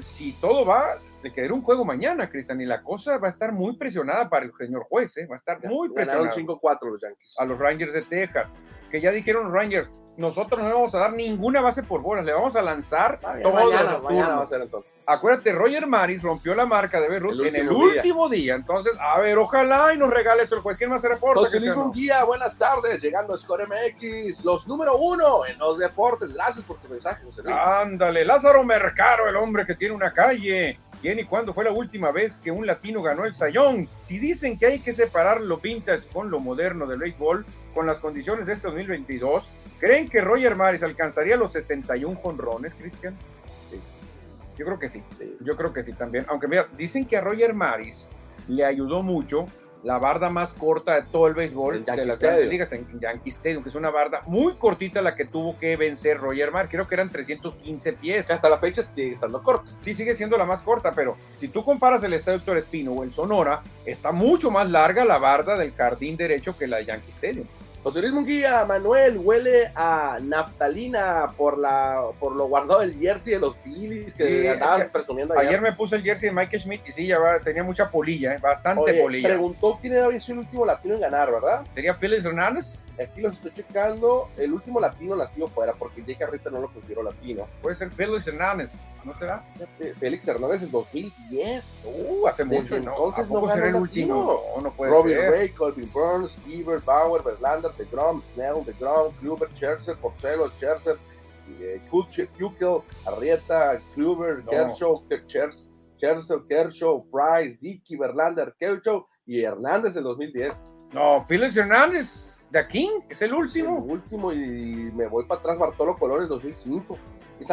si todo va, de querer un juego mañana, Cristian, y la cosa va a estar muy presionada para el señor juez, ¿eh? va a estar muy presionada. Ganaron 5-4 los Yankees. A los Rangers de Texas, que ya dijeron los Rangers, nosotros no le vamos a dar ninguna base por bolas, le vamos a lanzar todo mañana, va a ser entonces. Acuérdate, Roger Maris rompió la marca de Beirut en el último día. Entonces, a ver, ojalá y nos regale eso el juez. ¿Quién más se reporta? José Luis Munguía, buenas tardes, llegando a Score MX, los número uno en los deportes. Gracias por tu mensaje, José Luis. Ándale, Lázaro Mercado, el hombre que tiene una calle. ¿Quién y cuándo fue la última vez que un latino ganó el sayón? Si dicen que hay que separar lo vintage con lo moderno del béisbol, con las condiciones de este 2022, ¿Creen que Roger Maris alcanzaría los 61 jonrones, Cristian? Sí. Yo creo que sí. Yo creo que sí también. Aunque mira, dicen que a Roger Maris le ayudó mucho la barda más corta de todo el béisbol de las grandes ligas en Yankee Stadium, que es una barda muy cortita la que tuvo que vencer Roger Mar, creo que eran 315 pies. hasta la fecha sigue estando corta. Sí, sigue siendo la más corta, pero si tú comparas el estadio Héctor Espino o el Sonora, está mucho más larga la barda del jardín derecho que la de Yankee Stadium. José Luis Munguía, Manuel, huele a naftalina por la por lo guardado del jersey de los Phillies que andabas presumiendo ayer. Ayer me puse el jersey de Mike Schmidt y sí, ya tenía mucha polilla, ¿eh? bastante polilla. Preguntó quién era el último latino en ganar, ¿verdad? ¿Sería Phillips Hernández? Aquí los estoy checando. El último latino nació fuera porque Jake Carrita no lo consideró latino. Puede ser Phillips Hernández, ¿no será? Félix Hernández en 2010. Uh, hace mucho, ¿no? Entonces no será el último. No, no puede Robin ser. Ray, Colvin Burns, Bieber, Bauer, Verlander, DeGrom, Snell, DeGrom, Kluber, Scherzer, Porcelo, Scherzer, eh, Kukel, Arrieta, Kluber, no. Kershaw, Scherzer, Kershaw, Price, Dickey, Verlander, Kershaw y Hernández en 2010. No, Felix Hernández, de King, es el último. El último y me voy para atrás, Bartolo Colón en 2005.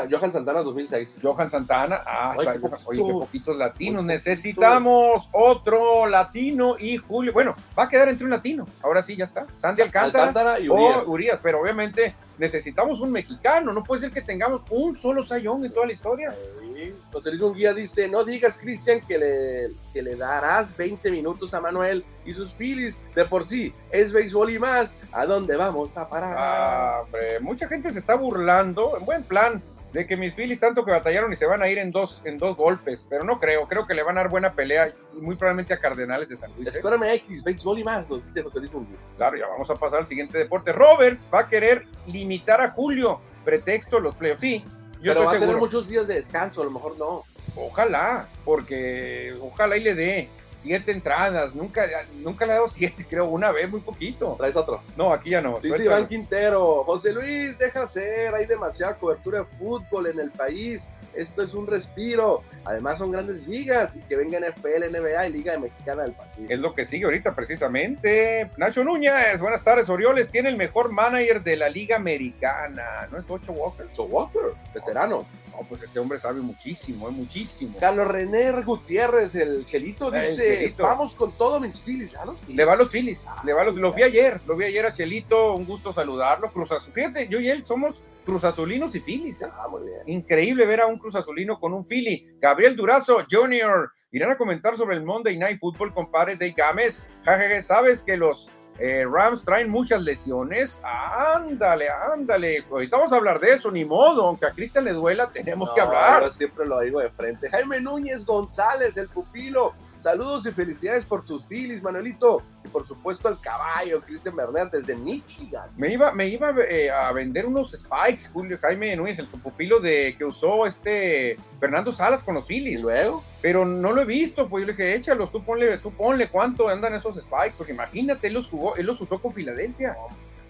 Johan Santana 2006. Johan Santana, ah, Ay, qué poquitos, oye, qué poquitos latinos. Necesitamos otro latino y Julio. Bueno, va a quedar entre un latino. Ahora sí, ya está. Sandy Alcántara, Alcántara y Urias. o Urias. Pero obviamente necesitamos un mexicano. No puede ser que tengamos un solo sayón en toda la historia. Sí. José Luis Munguía dice: No digas, Cristian, que le, que le darás 20 minutos a Manuel y sus Phillies. De por sí, es béisbol y más. ¿A dónde vamos a parar? Ah, hombre, mucha gente se está burlando. En buen plan de que mis Phillies tanto que batallaron y se van a ir en dos, en dos golpes, pero no creo, creo que le van a dar buena pelea y muy probablemente a Cardenales de San Luis. ¿eh? Escuérame X, béisbol y más, nos dice José Luis Munguía. Claro, ya vamos a pasar al siguiente deporte. Roberts va a querer limitar a Julio, pretexto los playoffs. Sí, yo pero va seguro. a tener muchos días de descanso, a lo mejor no. Ojalá, porque ojalá y le dé siete entradas, nunca, nunca le he dado siete, creo, una vez, muy poquito. ¿Traes otro? No, aquí ya no. Dice Iván Quintero, José Luis, deja ser, hay demasiada cobertura de fútbol en el país, esto es un respiro, además son grandes ligas, y que venga NFL, NBA y Liga Mexicana del Pacífico. Es lo que sigue ahorita precisamente. Nacho Núñez, buenas tardes, Orioles tiene el mejor manager de la Liga Americana, ¿no es Ocho Walker? Ocho Walker, veterano. No, pues este hombre sabe muchísimo, es muchísimo. Carlos René Gutiérrez, el Chelito, dice, el Chelito. vamos con todos mis Phillies. ¿Ya los Le va a los Phillies, ah, le va a los, los vi ayer, lo vi ayer a Chelito, un gusto saludarlo. Cruz Azul, fíjate, yo y él somos Cruz Azulinos y Phillies. ¿eh? Ah, muy bien. Increíble ver a un Cruz Azulino con un Philly. Gabriel Durazo Jr. Irán a comentar sobre el Monday Night Football, compadre de Gámez. Jajaja, ¿sabes que los eh, Rams traen muchas lesiones. Ándale, ándale. Ahorita vamos a hablar de eso, ni modo. Aunque a Cristian le duela, tenemos no, que hablar. Yo siempre lo digo de frente. Jaime Núñez González, el pupilo. Saludos y felicidades por tus filis, Manuelito. Y por supuesto al caballo, Cristian Bernard desde Michigan. Me iba, me iba eh, a vender unos spikes, Julio Jaime Núñez, el pupilo de que usó este Fernando Salas con los filis. ¿Y luego? Pero no lo he visto, pues yo le dije, échalos, tú ponle, tú ponle cuánto andan esos spikes, porque imagínate, él los jugó, él los usó con Filadelfia.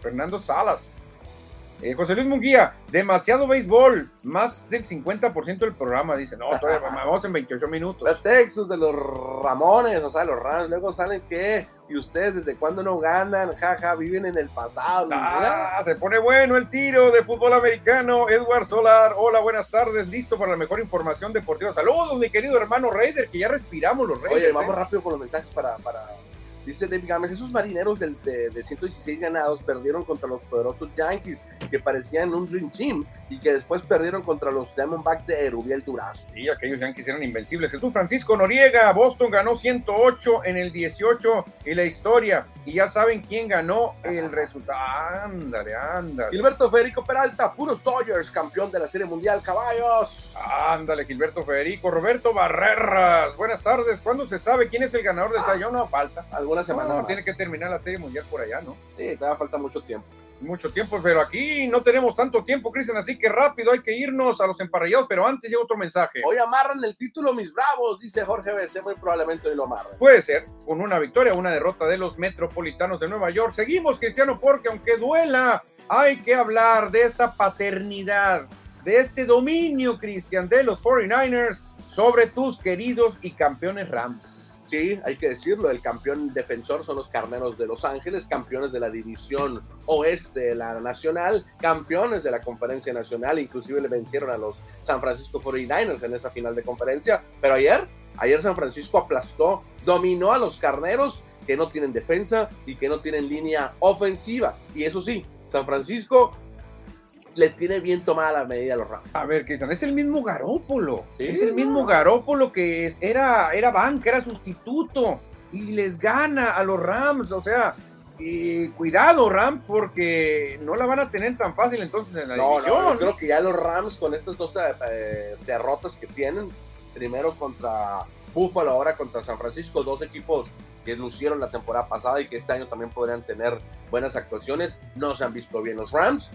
Fernando Salas. Eh, José Luis Munguía, demasiado béisbol, más del 50% del programa, dice, no, todavía vamos en 28 minutos. Los Texas de los Ramones, o sea, los Rams, luego salen que, y ustedes desde cuándo no ganan, jaja, viven en el pasado. Ah, se pone bueno el tiro de fútbol americano, Edward Solar, hola, buenas tardes, listo para la mejor información deportiva. Saludos, mi querido hermano Raider, que ya respiramos los Raiders. Oye, vamos ¿eh? rápido con los mensajes para... para... Dice David Gámez, esos marineros de, de, de, 116 ganados perdieron contra los poderosos Yankees, que parecían un Dream Team, y que después perdieron contra los Diamondbacks de Erubiel Durazo. Sí, aquellos Yankees eran invencibles. Jesús Francisco Noriega, Boston ganó 108 en el 18 y la historia. Y ya saben quién ganó el resultado. Ándale, ándale. Gilberto Federico Peralta, puros Dodgers, campeón de la Serie Mundial, caballos. Ándale, Gilberto Federico. Roberto Barreras, buenas tardes. ¿Cuándo se sabe quién es el ganador del Sayón? No falta. Algunas semanas. No, no, tiene que terminar la Serie Mundial por allá, ¿no? Sí, todavía falta mucho tiempo mucho tiempo, pero aquí no tenemos tanto tiempo, Cristian, así que rápido hay que irnos a los emparrillados, pero antes llega otro mensaje. Hoy amarran el título mis bravos, dice Jorge BC, muy probablemente hoy lo amarran. Puede ser, con una victoria, una derrota de los metropolitanos de Nueva York. Seguimos, Cristiano, porque aunque duela, hay que hablar de esta paternidad, de este dominio, Cristian, de los 49ers sobre tus queridos y campeones Rams. Sí, hay que decirlo, el campeón defensor son los Carneros de Los Ángeles, campeones de la división oeste de la nacional, campeones de la conferencia nacional, inclusive le vencieron a los San Francisco 49ers en esa final de conferencia, pero ayer, ayer San Francisco aplastó, dominó a los Carneros que no tienen defensa y que no tienen línea ofensiva. Y eso sí, San Francisco le tiene bien tomada la medida a los Rams. A ver, Cristian, es el mismo Garópolo. Sí, es el mismo Garópolo que es- era, era banca, era sustituto. Y les gana a los Rams. O sea, y cuidado, Rams, porque no la van a tener tan fácil entonces en la No, división. no, yo creo que ya los Rams con estas dos eh, derrotas que tienen, primero contra Buffalo, ahora contra San Francisco, dos equipos que lucieron la temporada pasada y que este año también podrían tener buenas actuaciones, no se han visto bien los Rams.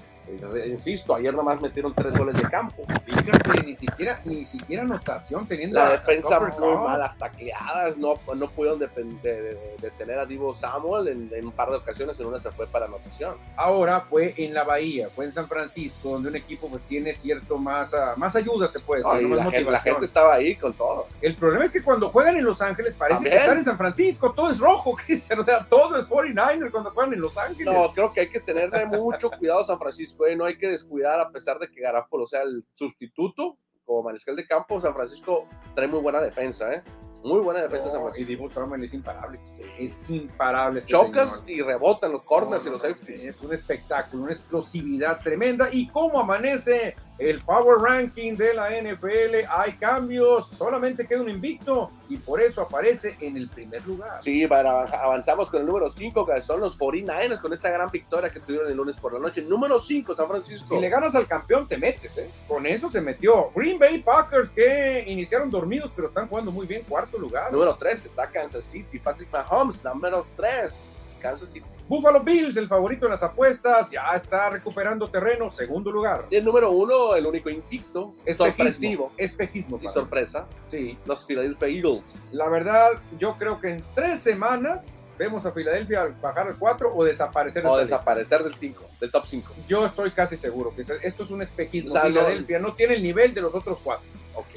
Insisto, ayer nomás metieron tres goles de campo. Fíjate, ni siquiera, ni siquiera anotación teniendo La defensa muy malas tacleadas, no, no pudieron detener a Divo Samuel en, en un par de ocasiones, en una se fue para anotación. Ahora fue en la Bahía, fue en San Francisco, donde un equipo pues tiene cierto más, ah, más ayuda, se puede decir, la, gente, la motivación. gente estaba ahí con todo. El problema es que cuando juegan en Los Ángeles parece También. que están en San Francisco, todo es rojo, o sea, todo es 49ers cuando juegan en Los Ángeles. No, creo que hay que tenerle mucho cuidado San Francisco, no hay que descuidar a pesar de que Garapolo sea el sustituto como mariscal de campo, San Francisco trae muy buena defensa, ¿eh? Muy buena defensa San No, y Francisco. Divo Samuel es imparable, es imparable. este Chocas señor. y rebotan los corners No, y los safeties. Es un espectáculo, una explosividad tremenda. ¿Y cómo amanece el Power Ranking de la NFL? Hay cambios, solamente queda un invicto y por eso aparece en el primer lugar. Sí, para avanza- avanzamos con el número 5, que son los 49ers, con esta gran victoria que tuvieron el lunes por la noche. Número 5, San Francisco. Si le ganas al campeón, te metes, ¿eh? Con eso se metió. Green Bay Packers, que iniciaron dormidos, pero están jugando muy bien, cuarto lugar. Número 3 está Kansas City, Patrick Mahomes. Número 3, Kansas City. Buffalo Bills, el favorito en las apuestas, ya está recuperando terreno, segundo lugar. El número 1, el único invicto, sorpresivo Espejismo. y sorpresa, Sí. los Philadelphia Eagles. La verdad, yo creo que en tres semanas vemos a Filadelfia bajar al 4 o desaparecer. de O desaparecer del 5, del top 5. Yo estoy casi seguro que esto es un espejismo. O sea, Filadelfia no tiene el nivel de los otros cuatro.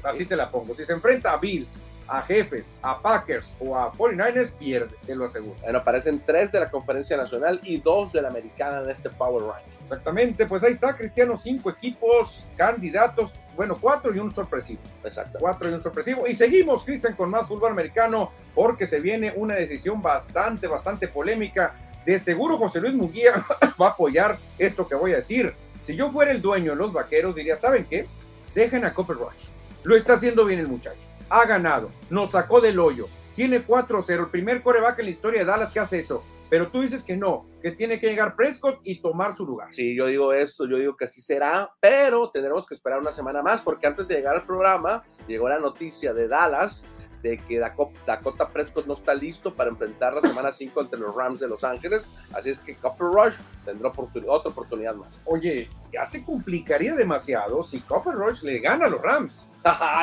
Así te la pongo. Si se enfrenta a Bills, a Jefes, a Packers o a 49ers, pierde, te lo aseguro. Bueno, aparecen 3 de la Conferencia Nacional y 2 de la Americana en este Power Ranking. Exactamente, pues ahí está, Cristiano, cinco equipos, candidatos, bueno, cuatro y un sorpresivo. Exacto. Cuatro y un sorpresivo. Y seguimos, Cristian, con más fútbol americano, porque se viene una decisión bastante, bastante polémica. De seguro José Luis Muguía va a apoyar esto que voy a decir. Si yo fuera el dueño de los vaqueros, diría, ¿saben qué? Dejen a Copper Rush. Lo está haciendo bien el muchacho. Ha ganado, nos sacó del hoyo. Tiene 4-0, el primer coreback en la historia de Dallas que hace eso. Pero tú dices que no, que tiene que llegar Prescott y tomar su lugar. Sí, yo digo esto, yo digo que así será, pero tendremos que esperar una semana más porque antes de llegar al programa llegó la noticia de Dallas de que Dakota Prescott no está listo para enfrentar la semana 5 entre los Rams de Los Ángeles, así es que Copper Rush tendrá oportun- otra oportunidad más. Oye, ya se complicaría demasiado si Copper Rush le gana a los Rams.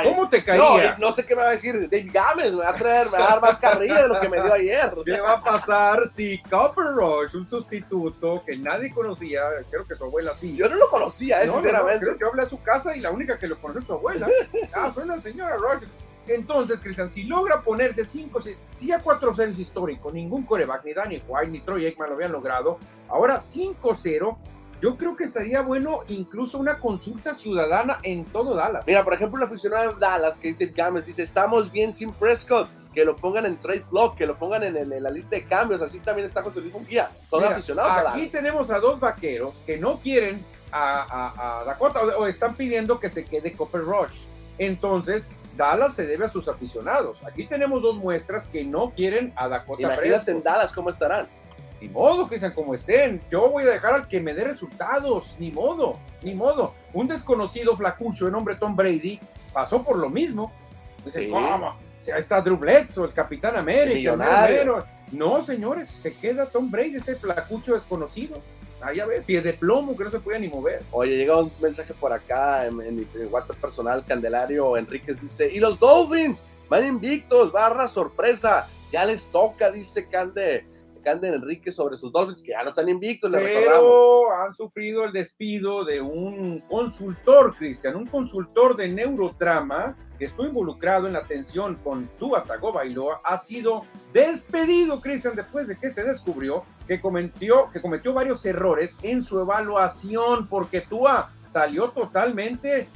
¿Cómo te caería? no sé qué me va a decir Dave Gámez, me va a traer, me va a dar más carrilla de lo que me dio ayer. ¿Qué va a pasar si Copper Rush, un sustituto que nadie conocía, creo que su abuela sí? Yo no lo conocía, eh, No, no, no, sinceramente. creo que habla a su casa y la única que lo conoce es su abuela. Ah, soy la señora Rush. Entonces, Cristian, si logra ponerse 5, si ya 4-0 es histórico, ningún coreback, ni Danny White, ni Troy Aikman lo habían logrado, ahora 5-0, yo creo que sería bueno incluso una consulta ciudadana en todo Dallas. Mira, por ejemplo, el aficionado de Dallas, Dave Gámez, dice, estamos bien sin Prescott, que lo pongan en trade block, que lo pongan en, en- en la lista de cambios, así también está José Luis Munguía. Son Mira, aficionados a aquí tenemos a dos vaqueros que no quieren a, a- a Dakota o, o están pidiendo que se quede Copper Rush. Entonces, Dallas se debe a sus aficionados. Aquí tenemos dos muestras que no quieren a Dakota Imagínate en Dallas cómo estarán. Ni modo, que sean como estén. Yo voy a dejar al que me dé resultados. Ni modo, ni modo. Un desconocido flacucho de nombre Tom Brady pasó por lo mismo. Dice, Sí. ahí está Drew Bledsoe, el Capitán América. el. No, señores, se queda Tom Brady, ese flacucho desconocido. Ahí a ver, pie de plomo que no se podía ni mover. Oye, llega un mensaje por acá en, en WhatsApp personal, Candelario Enríquez dice, y los Dolphins van invictos, barra sorpresa, ya les toca, dice Cande, Cande Enríquez sobre sus Dolphins, que ya no están invictos, le recordamos. Pero han sufrido el despido de un consultor, Cristian, un consultor de neurotrama que estuvo involucrado en la atención con Tua Tagovailoa, ha sido despedido, Cristian, después de que se descubrió que cometió, que cometió varios errores en su evaluación, porque Tua salió totalmente eh,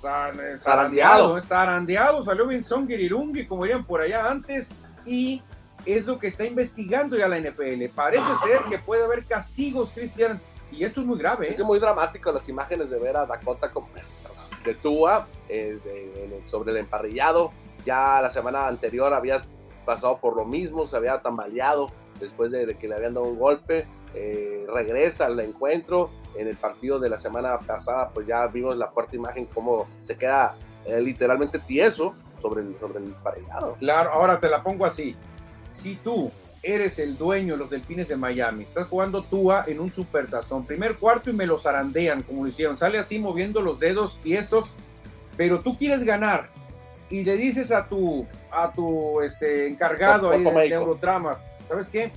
Zarandeado. zarandeado, zarandeado, salió bien Songirirungi, como dirían por allá antes, y es lo que está investigando ya la NFL. Parece ser que puede haber castigos, Cristian, y esto es muy grave. Es muy dramático las imágenes de ver a Dakota como de Tua sobre el emparrillado. Ya la semana anterior había pasado por lo mismo, se había tambaleado después de, que le habían dado un golpe. Eh, regresa al encuentro. En el partido de la semana pasada, pues ya vimos la fuerte imagen, cómo se queda eh, literalmente tieso sobre el, sobre el emparrillado. Claro, ahora te la pongo así. Si tú eres el dueño de los Delfines de Miami, estás jugando Tua en un supertazón, primer cuarto y me los zarandean como lo hicieron, sale así moviendo los dedos tiesos, pero tú quieres ganar y le dices a tu a tu este encargado ahí de neurotramas, ¿sabes qué?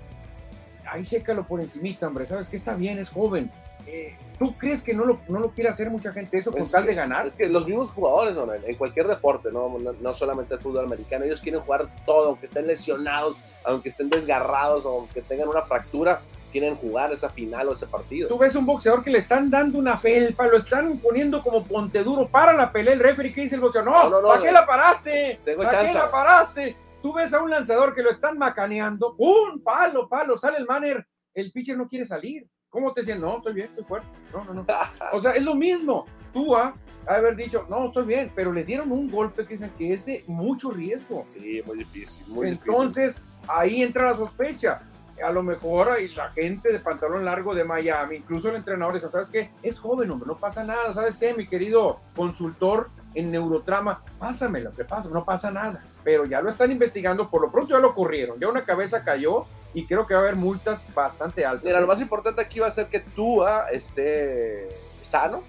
Ahí chécalo por encimita, hombre, ¿sabes qué? Está bien, es joven. Eh, ¿Tú crees que no lo, no lo quiere hacer mucha gente eso con tal de ganar? Es que los mismos jugadores, en cualquier deporte, ¿no? No, solamente el fútbol americano, ellos quieren jugar todo, aunque estén lesionados, aunque estén desgarrados, aunque tengan una fractura, quieren jugar esa final o ese partido. Tú ves un boxeador que le están dando una felpa, lo están poniendo como ponte duro para la pelea, el referee que dice el boxeador, no, ¿para qué la paraste? ¿Para qué la paraste? Tú ves a un lanzador que lo están macaneando, ¡pum! Palo, palo, sale el manner, el pitcher no quiere salir ¿Cómo te decían? No, estoy bien, estoy fuerte. No, no, no. O sea, es lo mismo. Tú a haber dicho, no, estoy bien, pero le dieron un golpe que dicen que ese mucho riesgo. Sí, muy difícil. Muy Entonces, ahí entra la sospecha. A lo mejor hay la gente de pantalón largo de Miami, incluso el entrenador dijo, ¿sabes qué? Es joven, hombre, no pasa nada. ¿Sabes qué, mi querido consultor en neurotrama? Pásamelo, que pasa, no pasa nada. Pero ya lo están investigando, por lo pronto ya lo corrieron, ya una cabeza cayó y creo que va a haber multas bastante altas. Mira, lo más importante aquí va a ser que Tua esté sano,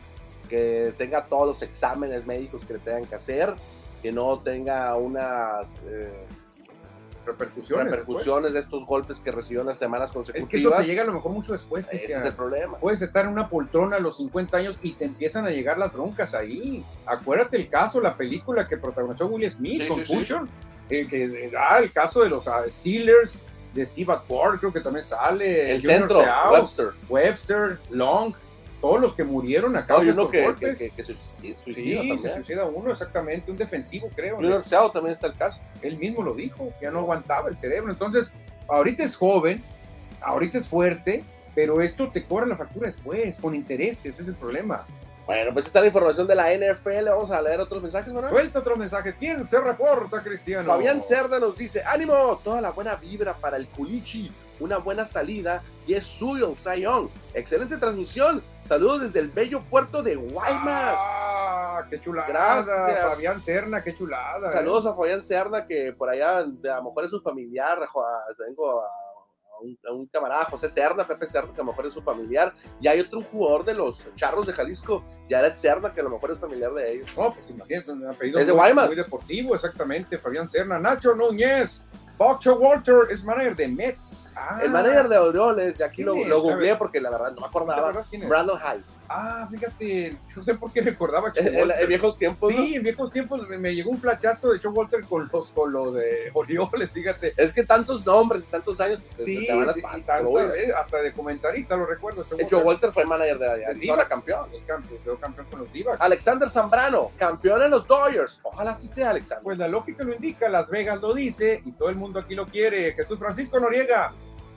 que tenga todos los exámenes médicos que le tengan que hacer, que no tenga unas eh, repercusiones, repercusiones de estos golpes que recibió en las semanas consecutivas. Es que eso te llega a lo mejor mucho después. Ese es el problema. Puedes estar en una poltrona a los 50 años y te empiezan a llegar las broncas ahí. Acuérdate el caso, la película que protagonizó Will Smith, con Concussion, eh, que da el caso de los ah, Steelers, de Steve Atwater, creo que también sale. El centro, Webster. Webster, Long, todos los que murieron acá. No, uno que, que, que, se suicida, sí, se suicida uno, exactamente, un defensivo, creo. Junior Seau también está el caso. Él mismo lo dijo, que ya no aguantaba el cerebro. Entonces, ahorita es joven, ahorita es fuerte, pero esto te cobra la factura después, con intereses, ese es el problema. Bueno, pues está la información de la NFL. Vamos a leer otros mensajes, ¿no? Suelta otros mensajes. ¿Quién se reporta, Cristiano? Fabián Cerda nos dice: ¡Ánimo! Toda la buena vibra para el Culichi. Una buena salida y es suyo, Sayón. Excelente transmisión. Saludos desde el bello puerto de Guaymas. ¡Ah! ¡Qué chulada! Gracias. Fabián Cerna, qué chulada. ¿eh? Saludos a Fabián Cerna, que por allá a lo mejor es su familiar. Tengo a un, camarada, José Cerda, Pepe Cerda, que a lo mejor es su familiar, y hay otro jugador de los Charros de Jalisco, Jared Cerda, que a lo mejor es familiar de ellos. No, pues imagínate, un apellido es de muy, muy, deportivo, exactamente, Fabián Cerna, Nacho Núñez, Boxer Walter es manager de Mets. Ah, el manager de Orioles, y aquí lo, lo googleé porque la verdad no me acordaba. Brandon Hyde. Ah, fíjate, no sé por qué recordaba En, viejos tiempos. Sí, en viejos tiempos me, llegó un flachazo de Joe Walter con los con lo de Orioles, fíjate. Es que tantos nombres, tantos años. Sí, sí eh, hasta de comentarista lo recuerdo. Joe Walter, fue el manager de, la Arizona, campeón. campeón. Quedó campeón con los Divas. Alexander Zambrano, campeón en los Dodgers. Ojalá sí sea Alexander. Pues la lógica lo indica, Las Vegas lo dice y todo el mundo aquí lo quiere. Jesús Francisco Noriega,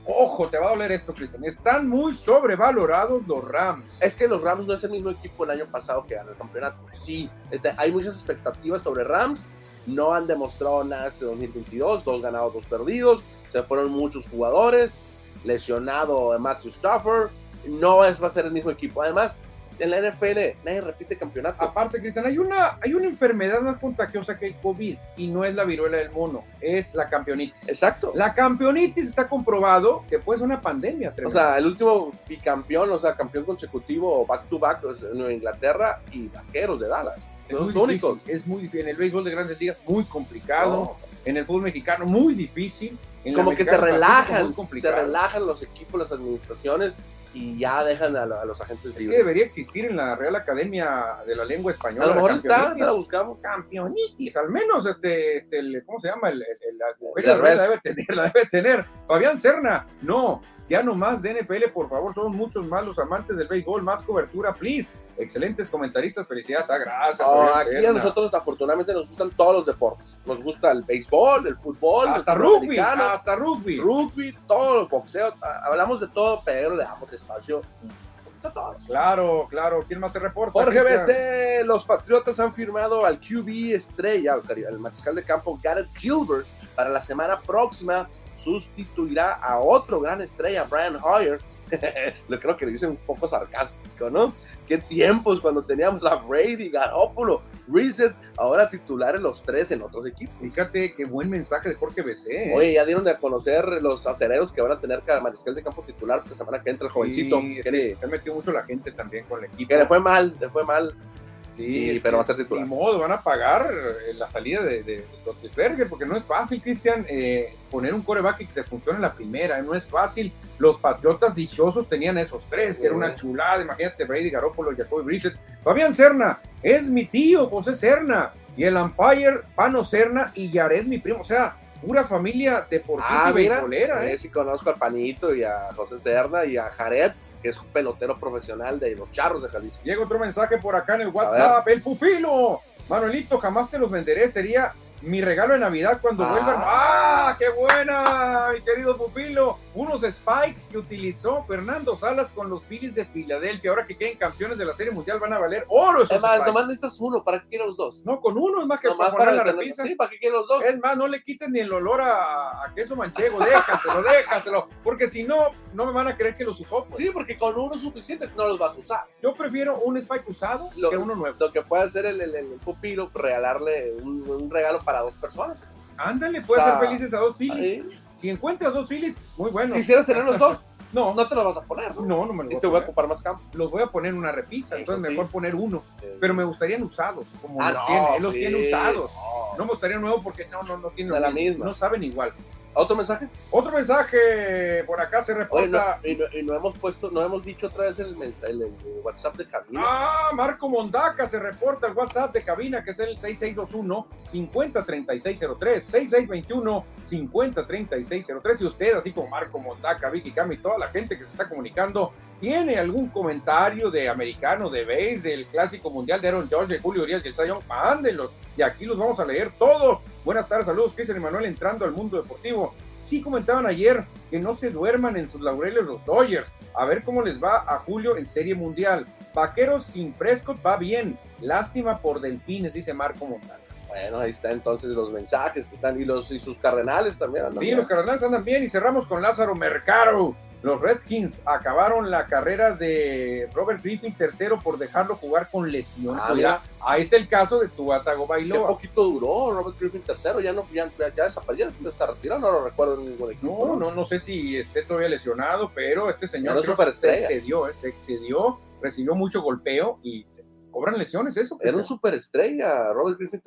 Ojo, te va a doler esto, Cristian. Están muy sobrevalorados los Rams. Es que los Rams no es el mismo equipo el año pasado que ganó el campeonato. Sí, este, hay muchas expectativas sobre Rams. No han demostrado nada este 2022. Dos ganados, dos perdidos. Se fueron muchos jugadores. Lesionado Matthew Stafford. No es, va a ser el mismo equipo. Además, en la NFL nadie repite campeonato. Aparte, Cristian, hay una, hay una enfermedad más contagiosa que el COVID y no es la viruela del mono, es la campeonitis. Exacto. La campeonitis está comprobado que puede ser una pandemia. O sea, el último bicampeón, o sea, campeón consecutivo back to back, es Nueva Inglaterra y Vaqueros de Dallas. Es muy únicos. es muy difícil. En el béisbol de grandes ligas, muy complicado. En el fútbol mexicano, muy difícil. como que se relajan, se relajan los equipos, las administraciones y ya dejan a, los agentes libres. que debería existir en la Real Academia de la Lengua Española. A lo mejor está, la buscamos. Campeonitis, al menos, este, este ¿cómo se llama? El, la, debe tener, la debe tener. Fabián Serna, no, Ya no más de NFL, por favor, somos muchos más los amantes del béisbol, más cobertura, please. Excelentes comentaristas, felicidades, ah, gracias. Oh, aquí a nosotros afortunadamente nos gustan todos los deportes. Nos gusta el béisbol, el fútbol, hasta rugby, hasta rugby. Rugby, todo el boxeo, hablamos de todo, pero le damos espacio a todos. Claro, claro. ¿Quién más se reporta? Jorge BC, los Patriotas han firmado al QB estrella, al mariscal de campo Garrett Gilbert, para la semana próxima sustituirá a otro gran estrella, Brian Hoyer. Lo creo que le dicen un poco sarcástico, ¿no? Qué tiempos cuando teníamos a Brady, Garoppolo, Reset, ahora titulares los tres en otros equipos. Fíjate qué buen mensaje de Jorge BC. ¿eh? Oye, ya dieron de conocer los acereros que van a tener cada mariscal de campo titular, porque semana que entra el jovencito. se metió mucho la gente también con el equipo. Que le fue mal, le fue mal Sí, pero va a ser titular. Ni modo, van a pagar eh, la salida de, de, porque no es fácil, Cristian, eh, poner un coreback que te funcione en la primera, no es fácil. Los Patriotas dichosos tenían esos tres, que era una chulada, imagínate, Brady, Garoppolo, Jacoby Brissett. Fabián Serna, es mi tío, José Serna, y el umpire, Pano Serna y Yared, mi primo, o sea, pura familia deportiva ah, y beisbolera. ¿eh? Sí, conozco al Panito y a José Serna y a Jared que es un pelotero profesional de los charros de Jalisco. Llega otro mensaje por acá en el WhatsApp. El pupilo. Manuelito, jamás te los venderé. Sería mi regalo de Navidad cuando vuelvan. ¡Ah, qué buena, mi querido pupilo! Unos spikes que utilizó Fernando Salas con los Phillies de Filadelfia. Ahora que queden campeones de la Serie Mundial van a valer oro. Esos Además, nomás necesitas uno. ¿Para qué quieren los dos? No, con uno es más que para, poner la repisa. Sí, ¿para qué quieren los dos? Es más, no le quiten ni el olor a, queso manchego. Déjaselo, déjaselo. Porque si no, no me van a creer que los usó. Pues. Sí, porque con uno es suficiente. No los vas a usar. Yo prefiero un spike usado que uno nuevo. Lo que puede hacer el, el, pupilo, regalarle un, un regalo para dos personas. Ándale, puedes ser felices a dos filis. Si encuentras dos filis, muy bueno. ¿Quisieras tener los dos? No, no te los vas a poner, ¿no? No, no me los voy Y te voy a ocupar más campo. Los voy a poner en una repisa, entonces mejor poner uno. Pero me gustarían usados, como ah, los tiene. Él los tiene usados. No. me gustaría nuevo porque no, no, no tiene la misma. No saben igual. ¿Otro mensaje? Otro mensaje, por acá se reporta. y, no, hemos puesto, no hemos dicho otra vez el mensaje, el, WhatsApp de cabina. Ah, Marco Mondaca se reporta el WhatsApp de cabina, que es el 6621-503603, 6621-503603. Y usted, así como Marco Mondaca, Vicky Cami, toda la gente que se está comunicando, tiene algún comentario de americano, de base, del clásico mundial de Aaron George, de Julio Urias y el Sayón, mándenlos. Y aquí los vamos a leer todos. Buenas tardes, saludos, Cristian Emanuel entrando al mundo deportivo. Sí comentaban ayer que no se duerman en sus laureles los Dodgers. A ver cómo les va a Julio en Serie Mundial. Vaqueros sin Prescott va bien. Lástima por Delfines, dice Marco Montana. Bueno, ahí está entonces los mensajes que están y los y sus cardenales también andan Sí, los cardenales andan bien y cerramos con Lázaro Mercado. Los Redskins acabaron la carrera de Robert Griffin tercero por dejarlo jugar con lesión. Ah, ahí está el caso de Tuatago Bailoa. Qué poquito duró Robert Griffin tercero, ya no ya, ya desapareció, está retirado, no lo recuerdo en ningún equipo. No, no, no sé si esté todavía lesionado, pero este señor se excedió, eh, se excedió, recibió mucho golpeo y cobran lesiones eso. Era un superestrella, Robert Griffin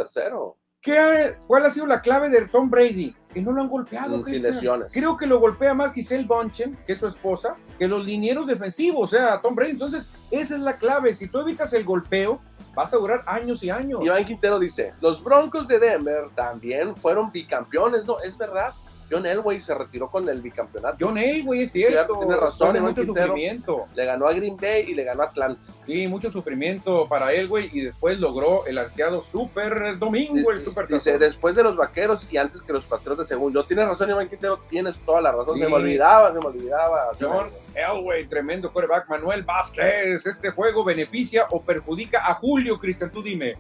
tercero. ¿Cuál ha sido la clave de Tom Brady? Que no lo han golpeado. lesiones. Creo que lo golpea más Giselle Bonchen, que es su esposa, que los linieros defensivos, o sea, Tom Brady. Entonces, esa es la clave. Si tú evitas el golpeo, vas a durar años y años. Iván Quintero dice, los Broncos de Denver también fueron bicampeones, ¿no? Es verdad. John Elway se retiró con el bicampeonato. John Elway, es cierto. tiene razón. mucho sufrimiento. Le ganó a Green Bay y le ganó a Atlanta. Sí, mucho sufrimiento para Elway y después logró el ansiado Super Domingo, el Super Dice, después de los vaqueros y antes que los patriotas, según yo. Tienes razón, Iván Quintero, tienes toda la razón. Se me olvidaba, se me olvidaba. John Elway, tremendo quarterback. Manuel Vázquez, ¿este juego beneficia o perjudica a Julio, Cristian? Tú dime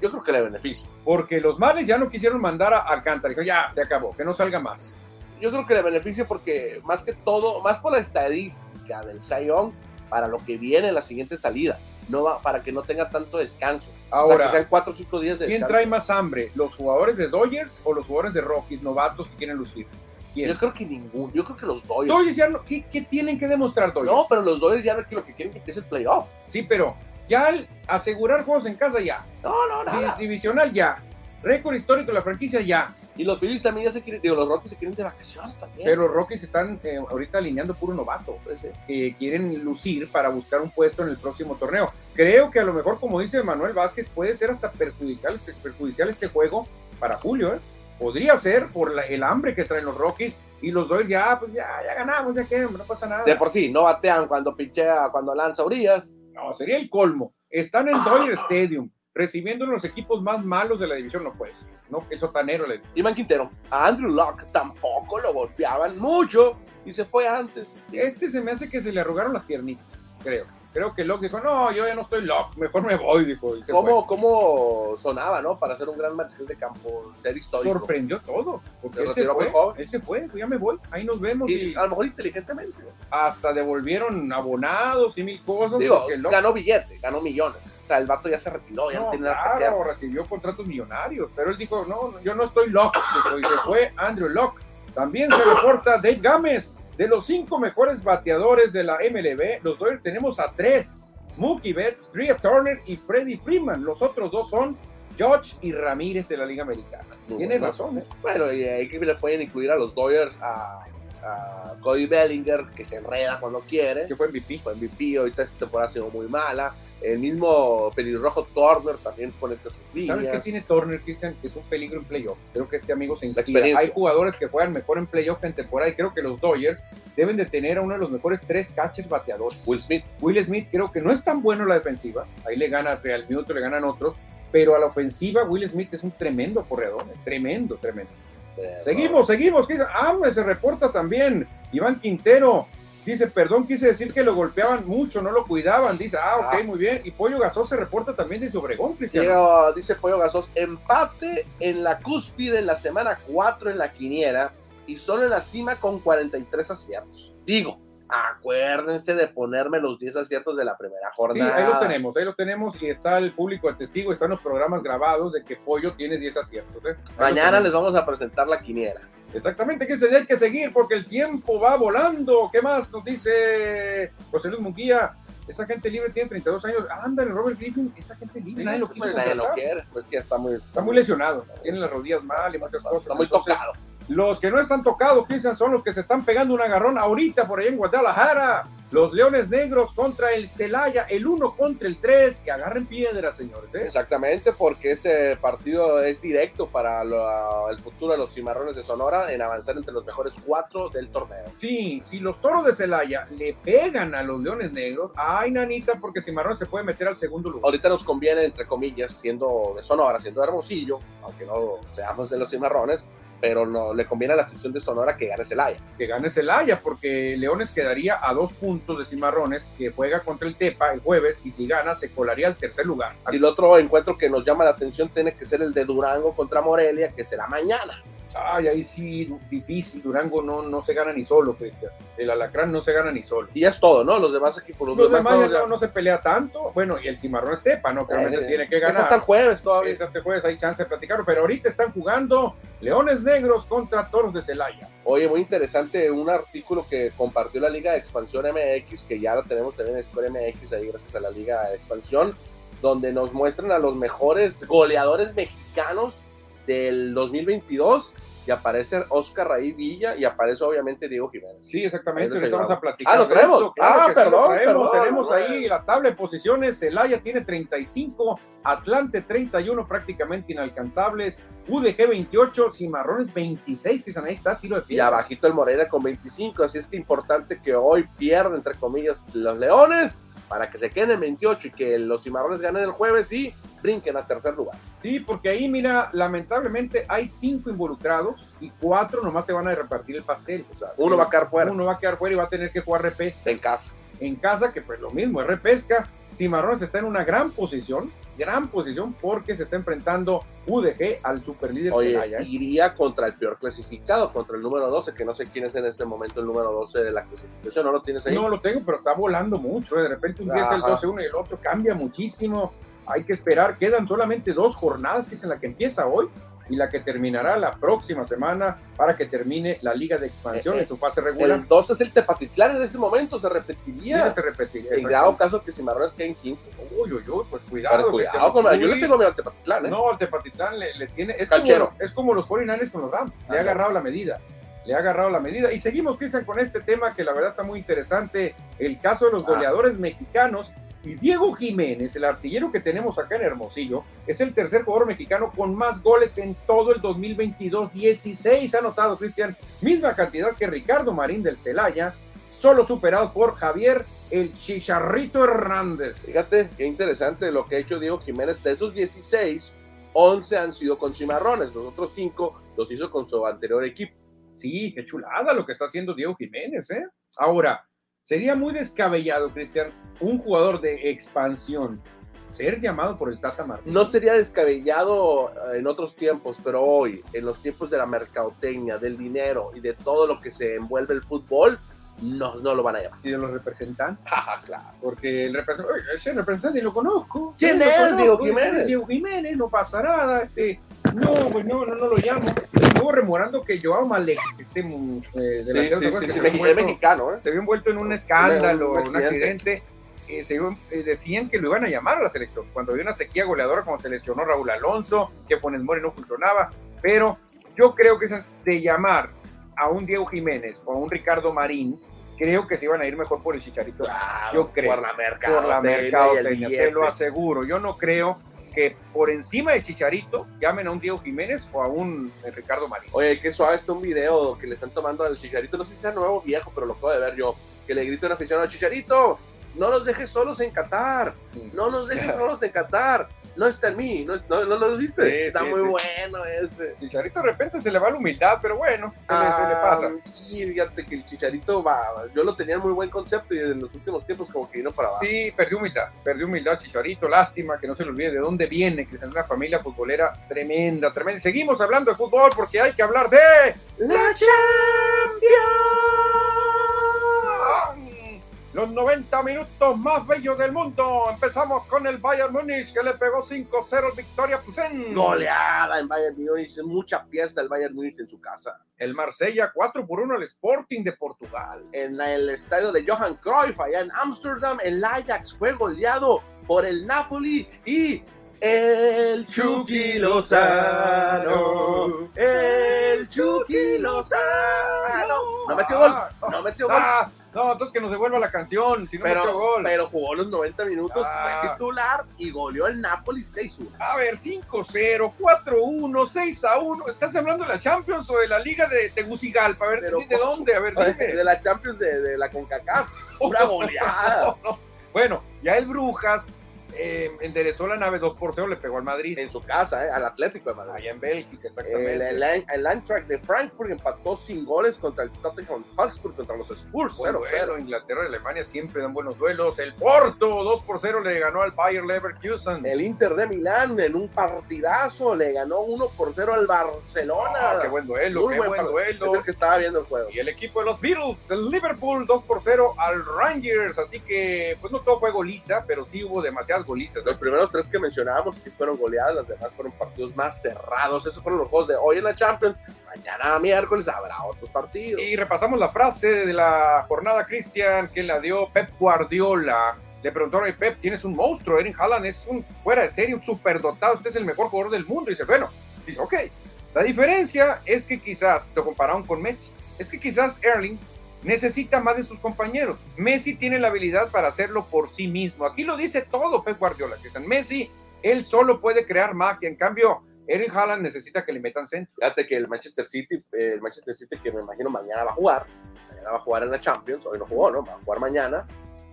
yo creo que le beneficia. Porque los males ya no quisieron mandar a Alcántara. Dijo, ya, se acabó, que no salga más. Yo creo que le beneficia porque más que todo, más por la estadística del Sayón, para lo que viene la siguiente salida, no va, para que no tenga tanto descanso. Ahora, que sean cuatro o cinco días de ¿Quién trae más hambre? ¿Los jugadores de Dodgers o los jugadores de Rockies, novatos que quieren lucir? Yo creo que ninguno. Yo creo que los Dodgers. Dodgers ya no, ¿qué, tienen que demostrar Dodgers? No, pero los Dodgers ya no, lo que quieren que empiece el playoff. Sí, pero ya al asegurar juegos en casa, ya. No, no, nada. Divisional, ya. Récord histórico de la franquicia, ya. Y los Phillies también ya se quieren, digo, los Rockies se quieren de vacaciones también. Pero los Rockies están eh, ahorita alineando puro novato, pues, eh, que quieren lucir para buscar un puesto en el próximo torneo. Creo que a lo mejor, como dice Manuel Vázquez, puede ser hasta perjudicial, perjudicial este juego para Julio, ¿eh? Podría ser por la- el hambre que traen los Rockies y los Dodgers ya, pues ya, ya ganamos, ya que no pasa nada. De por sí, no batean cuando pinchea, cuando lanza Urias. No, sería el colmo. Están en Dodger Stadium recibiendo los equipos más malos de la división, no puede ser. No, que sotanero le Iván Quintero, a Andrew Locke tampoco lo golpeaban mucho y se fue antes. Este se me hace que se le arrugaron las piernitas, creo. Creo que Locke dijo, no, yo ya no estoy Locke, mejor me voy, dijo. y se fue. ¿Cómo, ¿Cómo sonaba, no? Para ser un gran mariscal de campo, ser histórico. sorprendió todo. Porque él se fue, joven. él se fue, ya me voy, ahí nos vemos. Y, Y a lo mejor inteligentemente. hasta devolvieron abonados y mil cosas. Digo, porque Locke- ganó billete, ganó millones. O sea, el vato ya se retiró, ya no, no, tiene nada que hacer. claro, recibió contratos millonarios, pero él dijo, no, yo no estoy Locke, dijo, y se fue Andrew Locke. También se reporta Dave Gámez, de los cinco mejores bateadores de la MLB, los Dodgers tenemos a tres, Mookie Betts, Tria Turner y Freddie Freeman, los otros dos son George y Ramírez de la Liga Americana. Muy Tiene bueno. razón, ¿eh? Bueno, y ahí que le pueden incluir a los Dodgers, a, a Cody Bellinger, que se enreda cuando quiere. que fue MVP. Fue MVP, ahorita esta temporada ha sido muy mala. El mismo pelirrojo Turner también pone entre sus líneas. ¿Sabes qué tiene Turner, Cristian? Que es un peligro en playoff. Creo que este amigo se inspira. Hay jugadores que juegan mejor en playoff que en temporada y creo que los Dodgers deben de tener a uno de los mejores tres catchers bateadores. Will Smith. Will Smith creo que no es tan bueno en la defensiva. Ahí le gana Real Minuto, le ganan otros. Pero a la ofensiva, Will Smith es un tremendo corredor. Tremendo, tremendo. Eh, Seguimos, seguimos. Ah, me se reporta también. Iván Quintero. Dice, perdón, quise decir que lo golpeaban mucho, no lo cuidaban. Dice, ah, ok, Ah. muy bien. Y Pollo Gasó se reporta también de Obregón, Cristian. Llega, dice Pollo Gasos, empate en la cúspide en la semana 4 en la quiniela y solo en la cima con 43 aciertos. Digo, acuérdense de ponerme los 10 aciertos de la primera Sí, jornada. ahí los tenemos, ahí los tenemos y está el público de testigo, están los programas grabados de que Pollo tiene 10 aciertos. ¿eh? Mañana les vamos a presentar la quiniela. Exactamente, que se hay que seguir porque el tiempo va volando. ¿Qué más nos dice José Luis Munguía? Esa gente libre tiene 32 años. Ándale, Robert Griffin, esa gente libre, nadie lo quiere, pues que está muy, Está muy lesionado, tiene las rodillas mal y muchas cosas. está muy tocado. Los que no están tocados, Cristian, son los que se están pegando un agarrón ahorita por ahí en Guadalajara. Los Leones Negros contra el Celaya, el 1 contra el 3. Que agarren piedras, señores. ¿eh? Exactamente, porque este partido es directo para lo- el futuro de los cimarrones de Sonora en avanzar entre los mejores cuatro del torneo. Sí, si los toros de Celaya le pegan a los Leones Negros, ay, nanita, porque Cimarrón se puede meter al segundo lugar. Ahorita nos conviene, entre comillas, siendo de Sonora, siendo de Hermosillo, aunque no seamos de los cimarrones, pero no le conviene a la afición de Sonora que gane Celaya. Que gane Celaya, porque Leones quedaría a dos puntos de Cimarrones, que juega contra el Tepa el jueves, y si gana, se colaría al tercer lugar. Y el otro encuentro que nos llama la atención tiene que ser el de Durango contra Morelia, que será mañana. Ay, ahí sí, difícil. Durango no, no se gana ni solo, Cristian. El Alacrán no se gana ni solo. Y ya es todo, ¿no? Los demás equipos, los, Los demás, demás ya no, no se pelea tanto. Bueno, y el Cimarrón Estepa, ¿no? Que eh, tiene que es hasta el ganar. jueves todavía. Es este jueves hay chance de platicarlo, pero ahorita están jugando Leones Negros contra Toros de Celaya. Oye, muy interesante un artículo que compartió la Liga de Expansión MX, que ya lo tenemos también en Score MX, ahí gracias a la Liga de Expansión, donde nos muestran a los mejores goleadores mexicanos del 2022 y aparece Oscar Raí Villa y aparece obviamente Diego Jiménez. Sí, exactamente. Ahorita vamos a platicar. Ah, ¿lo traemos? eso, claro Ah, que sí, lo perdón, traemos. perdón, Tenemos bueno. ahí la tabla de posiciones. Celaya tiene 35, Atlante 31, prácticamente inalcanzables. UDG 28, Cimarrones 26. Dicen, ahí está, tiro de Y pie. abajito el Morelia con 25, así es que importante que hoy pierdan, entre comillas, los Leones para que se queden en 28 y que los Cimarrones ganen el jueves y brinquen a tercer lugar. Sí, porque ahí, mira, lamentablemente hay cinco involucrados y cuatro nomás se van a repartir el pastel. O sea, Uno va a quedar fuera Uno va a quedar fuera y va a tener que jugar repesca. en casa. En casa, que pues lo mismo, es repesca. Cimarrones está en una gran posición, gran posición, porque se está enfrentando UDG al superlíder Oye, Celaya. ¿eh? iría contra el peor clasificado, contra el número 12, que no sé quién es en este momento el número 12 de la clasificación, ¿no lo tienes ahí? No lo tengo, pero está volando mucho. ¿eh? De repente un día es el Ajá. 12-1 y el otro cambia muchísimo. Hay que esperar. Quedan solamente dos jornadas, que es en la que empieza hoy y la que terminará la próxima semana para que termine la Liga de Expansión Eh, eh, en su fase regular. el 12 es el Tepatitlán en este momento, se repetiría. que repetir. En dado caso que Cimarrones queden quinto. Uy, uy, uy, pues cuidado. cuidado, se- con yo le tengo miedo al Tepatitlán, ¿eh? No, al Tepatitlán le, le tiene. Es Canchero. como, es como los 49ers con los Rams. Le ha agarrado la medida. Le ha agarrado la medida. Y seguimos, Cristian, con este tema que la verdad está muy interesante. El caso de los Ah. goleadores mexicanos. Y Diego Jiménez, el artillero que tenemos acá en Hermosillo, es el tercer jugador mexicano con más goles en todo el 2022. 16 ha anotado Cristian, misma cantidad que Ricardo Marín del Celaya, solo superados por Javier el Chicharrito Hernández. Fíjate qué interesante lo que ha hecho Diego Jiménez. De esos 16, 11 han sido con Cimarrones, los otros 5 los hizo con su anterior equipo. Sí, qué chulada lo que está haciendo Diego Jiménez, ¿eh? Ahora, sería muy descabellado, Cristian, un jugador de expansión ser llamado por el Tata Martino. No sería descabellado eh, en otros tiempos, pero hoy, en los tiempos de la mercadotecnia, del dinero y de todo lo que se envuelve el fútbol, no, no lo van a llamar. Si los representan. Ah, claro. Porque el representante, ese representante lo conozco. ¿Quién es conozco, Diego Jiménez? Diego Jiménez, no pasa nada. Este, no, pues no, no, no lo llamo. Estuvo rememorando que Joao Malek, este mm, eh, delantero, sí, ¿te acuerdas sí, sí, se es envuelto- mexicano, ¿eh? se vio envuelto en un escándalo, Un- un un accidente. Eh, eh, decían que lo iban a llamar a la selección. Cuando había una sequía goleadora, como se lesionó Raúl Alonso, que Funes Mori no funcionaba. Pero yo creo que de llamar a un Diego Jiménez o a un Ricardo Marín, creo que se iban a ir mejor por el Chicharito. Claro, yo creo. Por la mercadotecnia. por la mercadotecnia, te lo aseguro. Yo no creo que por encima de Chicharito llamen a un Diego Jiménez o a un eh, Ricardo Marín. Oye, qué suave está un video que le están tomando al Chicharito. No sé si sea nuevo o viejo, pero lo de ver yo. Que le grita un aficionado Chicharito. No nos dejes solos en Qatar. No nos dejes solos en Qatar. No está en mí. No, no, no lo viste. Sí, está sí, muy sí. bueno ese. Chicharito de repente se le va la humildad, pero bueno, ¿qué le- qué le Ah, pasa? Sí, fíjate que el Chicharito va. Yo lo tenía en muy buen concepto y en los últimos tiempos como que vino para abajo. Sí, perdió humildad, perdió humildad Chicharito, lástima que no se le olvide de dónde viene, que es una familia futbolera tremenda, tremenda. Seguimos hablando de fútbol porque hay que hablar de ¡La Champions. Los 90 minutos más bellos del mundo. Empezamos con el Bayern Múnich que le pegó 5-0 Victoria Plzen. Goleada en Bayern Múnich. Mucha pieza el Bayern Múnich en su casa. El Marsella 4 por 1 al Sporting de Portugal. en el estadio de Johan Cruyff, allá en Ámsterdam, el Ajax fue goleado por el Napoli y el Chucky Lozano. El Chucky Lozano. No metió gol, no metió gol. Ah, no, entonces que nos devuelva la canción, si no Pero, gol. pero jugó los 90 minutos, Ah. fue titular y goleó el Napoli 6-1. A ver, 5-0, 4-1, 6-1. ¿Estás hablando de la Champions o de la Liga de Tegucigalpa? A ver, Pero- ¿de dónde? A ver, dime. De la Champions de, de la CONCACAF. Una goleada. No, no. Bueno, ya el Brujas eh, enderezó la nave 2 por 0, le pegó al Madrid. En su casa, eh, al Atlético de Madrid. Allá en Bélgica, El, exactamente. el, el Eintracht de Frankfurt empató sin goles contra el Tottenham Hotspur, contra los Spurs, Buen 0-0. duelo, Inglaterra y Alemania siempre dan buenos duelos. El Porto 2 por 0 le ganó al Bayer Leverkusen. El Inter de Milán en un partidazo le ganó 1 por 0 al Barcelona. Ah, qué buen duelo, Muy qué buen buen duelo. Es el que estaba viendo el juego. Y el equipo de los Beatles, el Liverpool 2 por 0 al Rangers. Así que, pues no todo fue goliza, pero sí hubo demasiadas golizas. Los primeros tres que mencionábamos sí fueron goleadas, las demás fueron partidos más cerrados. Esos fueron los juegos de hoy en la Champions. Mañana miércoles habrá otros partidos. Y repasamos la frase de la jornada, Cristian, que la dio Pep Guardiola. Le preguntó a Pep, tienes un monstruo, Erin Haaland es un fuera de serie, un superdotado, usted es el mejor jugador del mundo. Y dice, bueno, dice, ok. La diferencia es que quizás, lo compararon con Messi, es que quizás Erling necesita más de sus compañeros. Messi tiene la habilidad para hacerlo por sí mismo. Aquí lo dice todo Pep Guardiola, que en Messi, él solo puede crear magia. En cambio, Erin Haaland necesita que le metan centro. Fíjate que el Manchester City, eh, el Manchester City que me imagino mañana va a jugar, mañana va a jugar en la Champions, hoy no jugó, ¿no? Va a jugar mañana.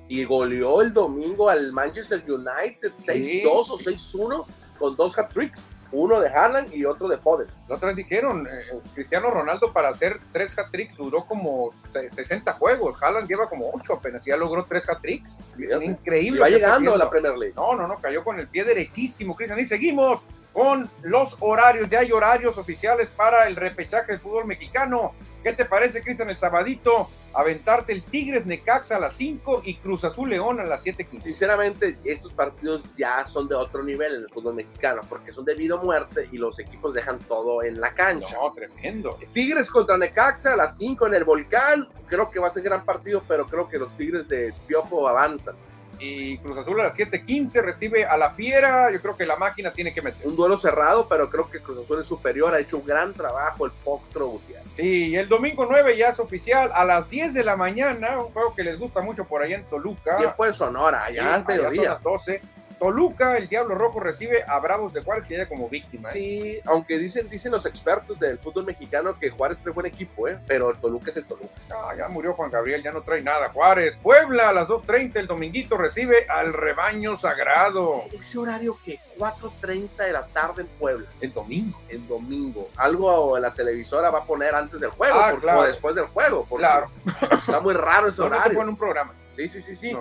Y goleó el domingo al Manchester United 6-2 o 6-1 con dos hat-tricks. Uno de Haaland y otro de Foden. Los otros dijeron, eh, Cristiano Ronaldo para hacer tres hat-tricks duró como se- 60 juegos. Haaland lleva como 8 apenas y ya logró tres hat-tricks. Increíble. Y va llegando a la. Premier League. No, no, no, cayó con el pie derechísimo, Cristian. Y seguimos con los horarios. Ya hay horarios oficiales para el repechaje del fútbol mexicano. ¿Qué te parece, Cristian, el sabadito? Aventarte el Tigres Necaxa a las 5 y Cruz Azul León a las 7.15. Sinceramente, estos partidos ya son de otro nivel en el fútbol mexicano, porque son de vida o muerte y los equipos dejan todo en la cancha. No, tremendo. Tigres contra Necaxa a las 5 en el Volcán. Creo que va a ser gran partido, pero creo que los Tigres de Piojo avanzan. y Cruz Azul a las 7:15 recibe a la Fiera. Yo creo que la máquina tiene que meter. Un duelo cerrado, pero creo que Cruz Azul es superior. Ha hecho un gran trabajo el Potro Gutiérrez. Sí, y el domingo 9 ya es oficial a las 10 de la mañana. Un juego que les gusta mucho por allá en Toluca. Tiempo de Sonora, allá Sí, al allá son mediodía. las 12. Toluca, el Diablo Rojo recibe a Bravos de Juárez, que llega como víctima. ¿eh? Sí, aunque dicen, dicen los expertos del fútbol mexicano que Juárez trae buen equipo, ¿eh? pero el Toluca es el Toluca. Ah, ya murió Juan Gabriel, ya no trae nada. Juárez, Puebla, a las 2.30 el dominguito recibe al rebaño sagrado. Ese horario que 4.30 de la tarde en Puebla, El domingo. el domingo. Algo la televisora va a poner antes del juego, Ah, claro. o después del juego. porque Claro. Está muy raro ese No, no horario. ponen un programa. Sí, sí, sí, sí.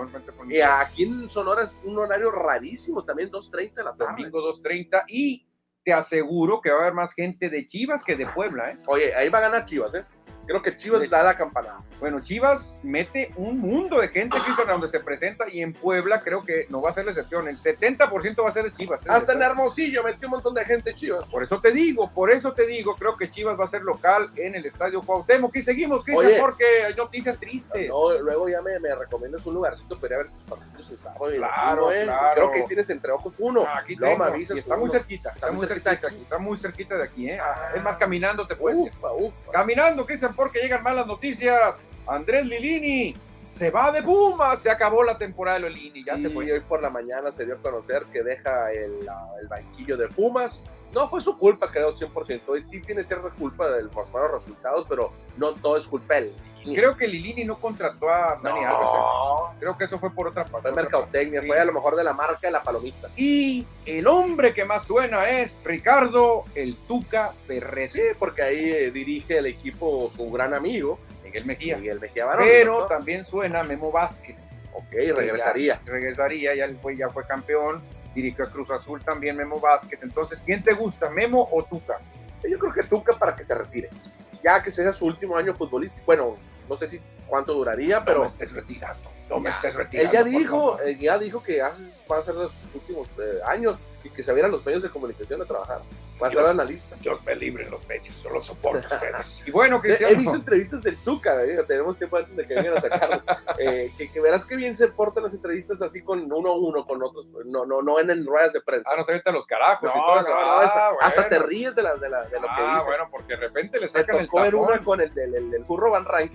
Y aquí en Sonora es un horario rarísimo, también 2.30 de la tarde. domingo 2.30 y te aseguro que va a haber más gente de Chivas que de Puebla, ¿eh? Oye, ahí va a ganar Chivas, ¿eh? Creo que Chivas da la campanada. Bueno, Chivas mete un mundo de gente, Cristian, donde se presenta y en Puebla creo que no va a ser la excepción. El 70% va a ser de Chivas. ¿eh? Hasta en Hermosillo metió un montón de gente Chivas. Por eso te digo, por eso te digo, creo que Chivas va a ser local en el Estadio Cuauhtémoc. Y seguimos, Cristian, porque hay noticias tristes. No, luego ya me, me recomiendas un lugarcito para ir a ver tus partidos el sábado. el Claro, domingo, ¿eh? claro. Creo que tienes entre ojos uno. Ah, Aquí tengo, me avisas y está muy cerquita, está, muy cerquita, de aquí, está muy cerquita de aquí, ¿eh? es más, caminando te puedes. Ufa, ufa. Caminando, Cristian, porque llegan malas noticias. Andrés Lilini se va de Pumas, se acabó la temporada de Lilini, ya Sí, se fue. hoy por la mañana se dio a conocer que deja el, el banquillo de Pumas. No fue su culpa, quedó 100%. Hoy sí tiene cierta culpa de los malos resultados, pero no todo es culpa de él. Creo que Lilini no contrató a Dani Alves. ¿eh? No, Creo que eso fue por otra parte. fue mercadotecnia, Sí. fue a lo mejor de la marca de la palomita. Y el hombre que más suena es Ricardo el Tuca Ferretti. Sí, porque ahí eh, dirige el equipo su gran amigo, Miguel Mejía. Miguel Mejía Barón. Pero ¿no? también suena Memo Vázquez. Ok, regresaría. Ya regresaría, ya fue, ya fue campeón. Dirigió a Cruz Azul también Memo Vázquez. Entonces, ¿quién te gusta, Memo o Tuca? Yo creo que Tuca para que se retire. Ya que sea su último año futbolístico. Bueno, no sé si cuánto duraría, no pero me estés retirando. No me Ya. estés él retirando. por dijo, ya dijo que hace- va a ser los últimos eh, años y que se vieran los medios de comunicación a trabajar. Va a ser analista. Dios me libre los medios, yo los soporto ustedes. Y bueno, He, Cristiano. he visto entrevistas del Tuca, eh, tenemos tiempo antes de que vengan a sacarlo. eh, que, que verás que bien se portan las entrevistas así con uno a uno, con otros, no, no, no en, en ruedas de prensa. Ah, no se meten los carajos y No, todo no, eso. no, Ah, esa- hasta bueno. te ríes de, la, de, la, de lo que Ah, dice. bueno, porque de repente le Me sacan el tocó ver tapón. una con el del, el, del Furro Van Rank.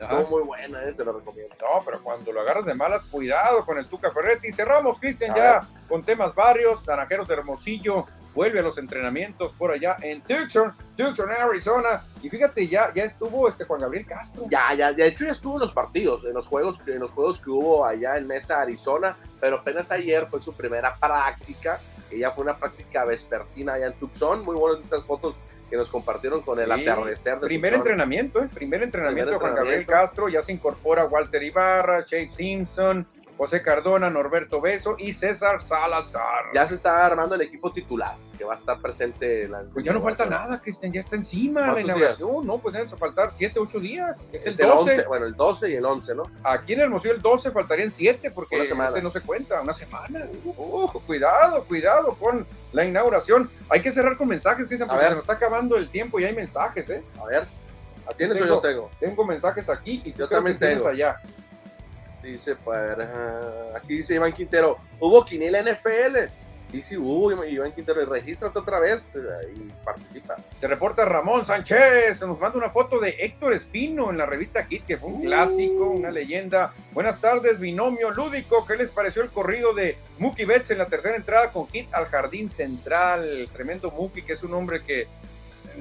Estuvo muy buena, eh, te lo recomiendo. No, pero cuando lo agarras de malas, cuidado con el Tuca Ferretti. Cerramos, Cristian, ya con temas varios. Naranjeros de Hermosillo vuelve a los entrenamientos por allá en Tucson, Tucson, Arizona. Y fíjate, ya, ya estuvo este Juan Gabriel Castro. Ya, ya, de hecho ya estuvo en los partidos, en los juegos, en los juegos que hubo allá en Mesa, Arizona, pero apenas ayer fue su primera práctica, que ya fue una práctica vespertina allá en Tucson, muy buenas estas fotos que nos compartieron con el atardecer de Primer entrenamiento, ¿eh? Primer entrenamiento de Juan Gabriel. Castro. Ya se incorpora Walter Ibarra, Chase Simpson, José Cardona, Norberto Beso y César Salazar. Ya se está armando el equipo titular, que va a estar presente en la Pues ya no falta nada, Cristian, ya está encima la ¿Cuántos inauguración, ¿no? Pues deben faltar 7, 8 días. Es, Es el 12. 11, bueno, el 12 y el 11, ¿no? Aquí en Hermosillo el 12 faltarían 7 porque este no se cuenta, una semana. Uh, cuidado, cuidado con la inauguración. Hay que cerrar con mensajes, A porque se nos está acabando el tiempo y hay mensajes, ¿eh? A ver, Aquí ¿tienes o tengo, yo tengo? tengo mensajes aquí y Yo también tengo. allá. Dice, ah, aquí dice Iván Quintero, hubo quiniela NFL. Sí, sí, hubo, Iván Quintero, y regístrate otra vez y participa. Te reporta Ramón Sánchez, se nos manda una foto de Héctor Espino en la revista Hit, que fue un Uh. clásico, una leyenda. Buenas tardes, binomio lúdico. ¿Qué les pareció el corrido de Mookie Betts en la tercera entrada con Hit al jardín central? Tremendo Mookie, que es un hombre que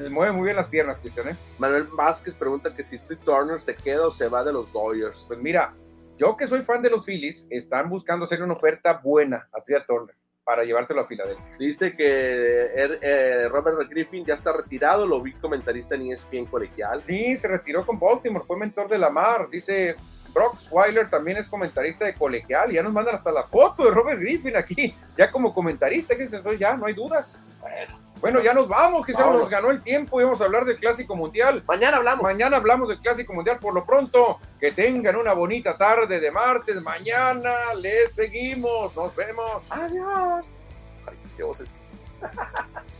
mueve muy bien las piernas, Cristian. ¿eh? Manuel Vázquez pregunta que si Trey Turner se queda o se va de los Dodgers. Pues mira, yo que soy fan de los Phillies, están buscando hacer una oferta buena a Tria Turner para llevárselo a Filadelfia. Dice que er- eh, Robert Griffin ya está retirado, lo vi comentarista en ESPN colegial. Sí, se retiró con Baltimore, fue mentor de Lamar. Dice Brock Weiler también es comentarista de colegial. Ya nos mandan hasta la foto de Robert Griffin aquí, ya como comentarista. Que entonces ya no hay dudas. Bueno, ya nos vamos, que ya Vámonos. nos ganó el tiempo y vamos a hablar del Clásico Mundial. Mañana hablamos. Mañana hablamos del Clásico Mundial. Por lo pronto, que tengan una bonita tarde de martes. Mañana les seguimos. Nos vemos. Adiós. Ay, qué voces.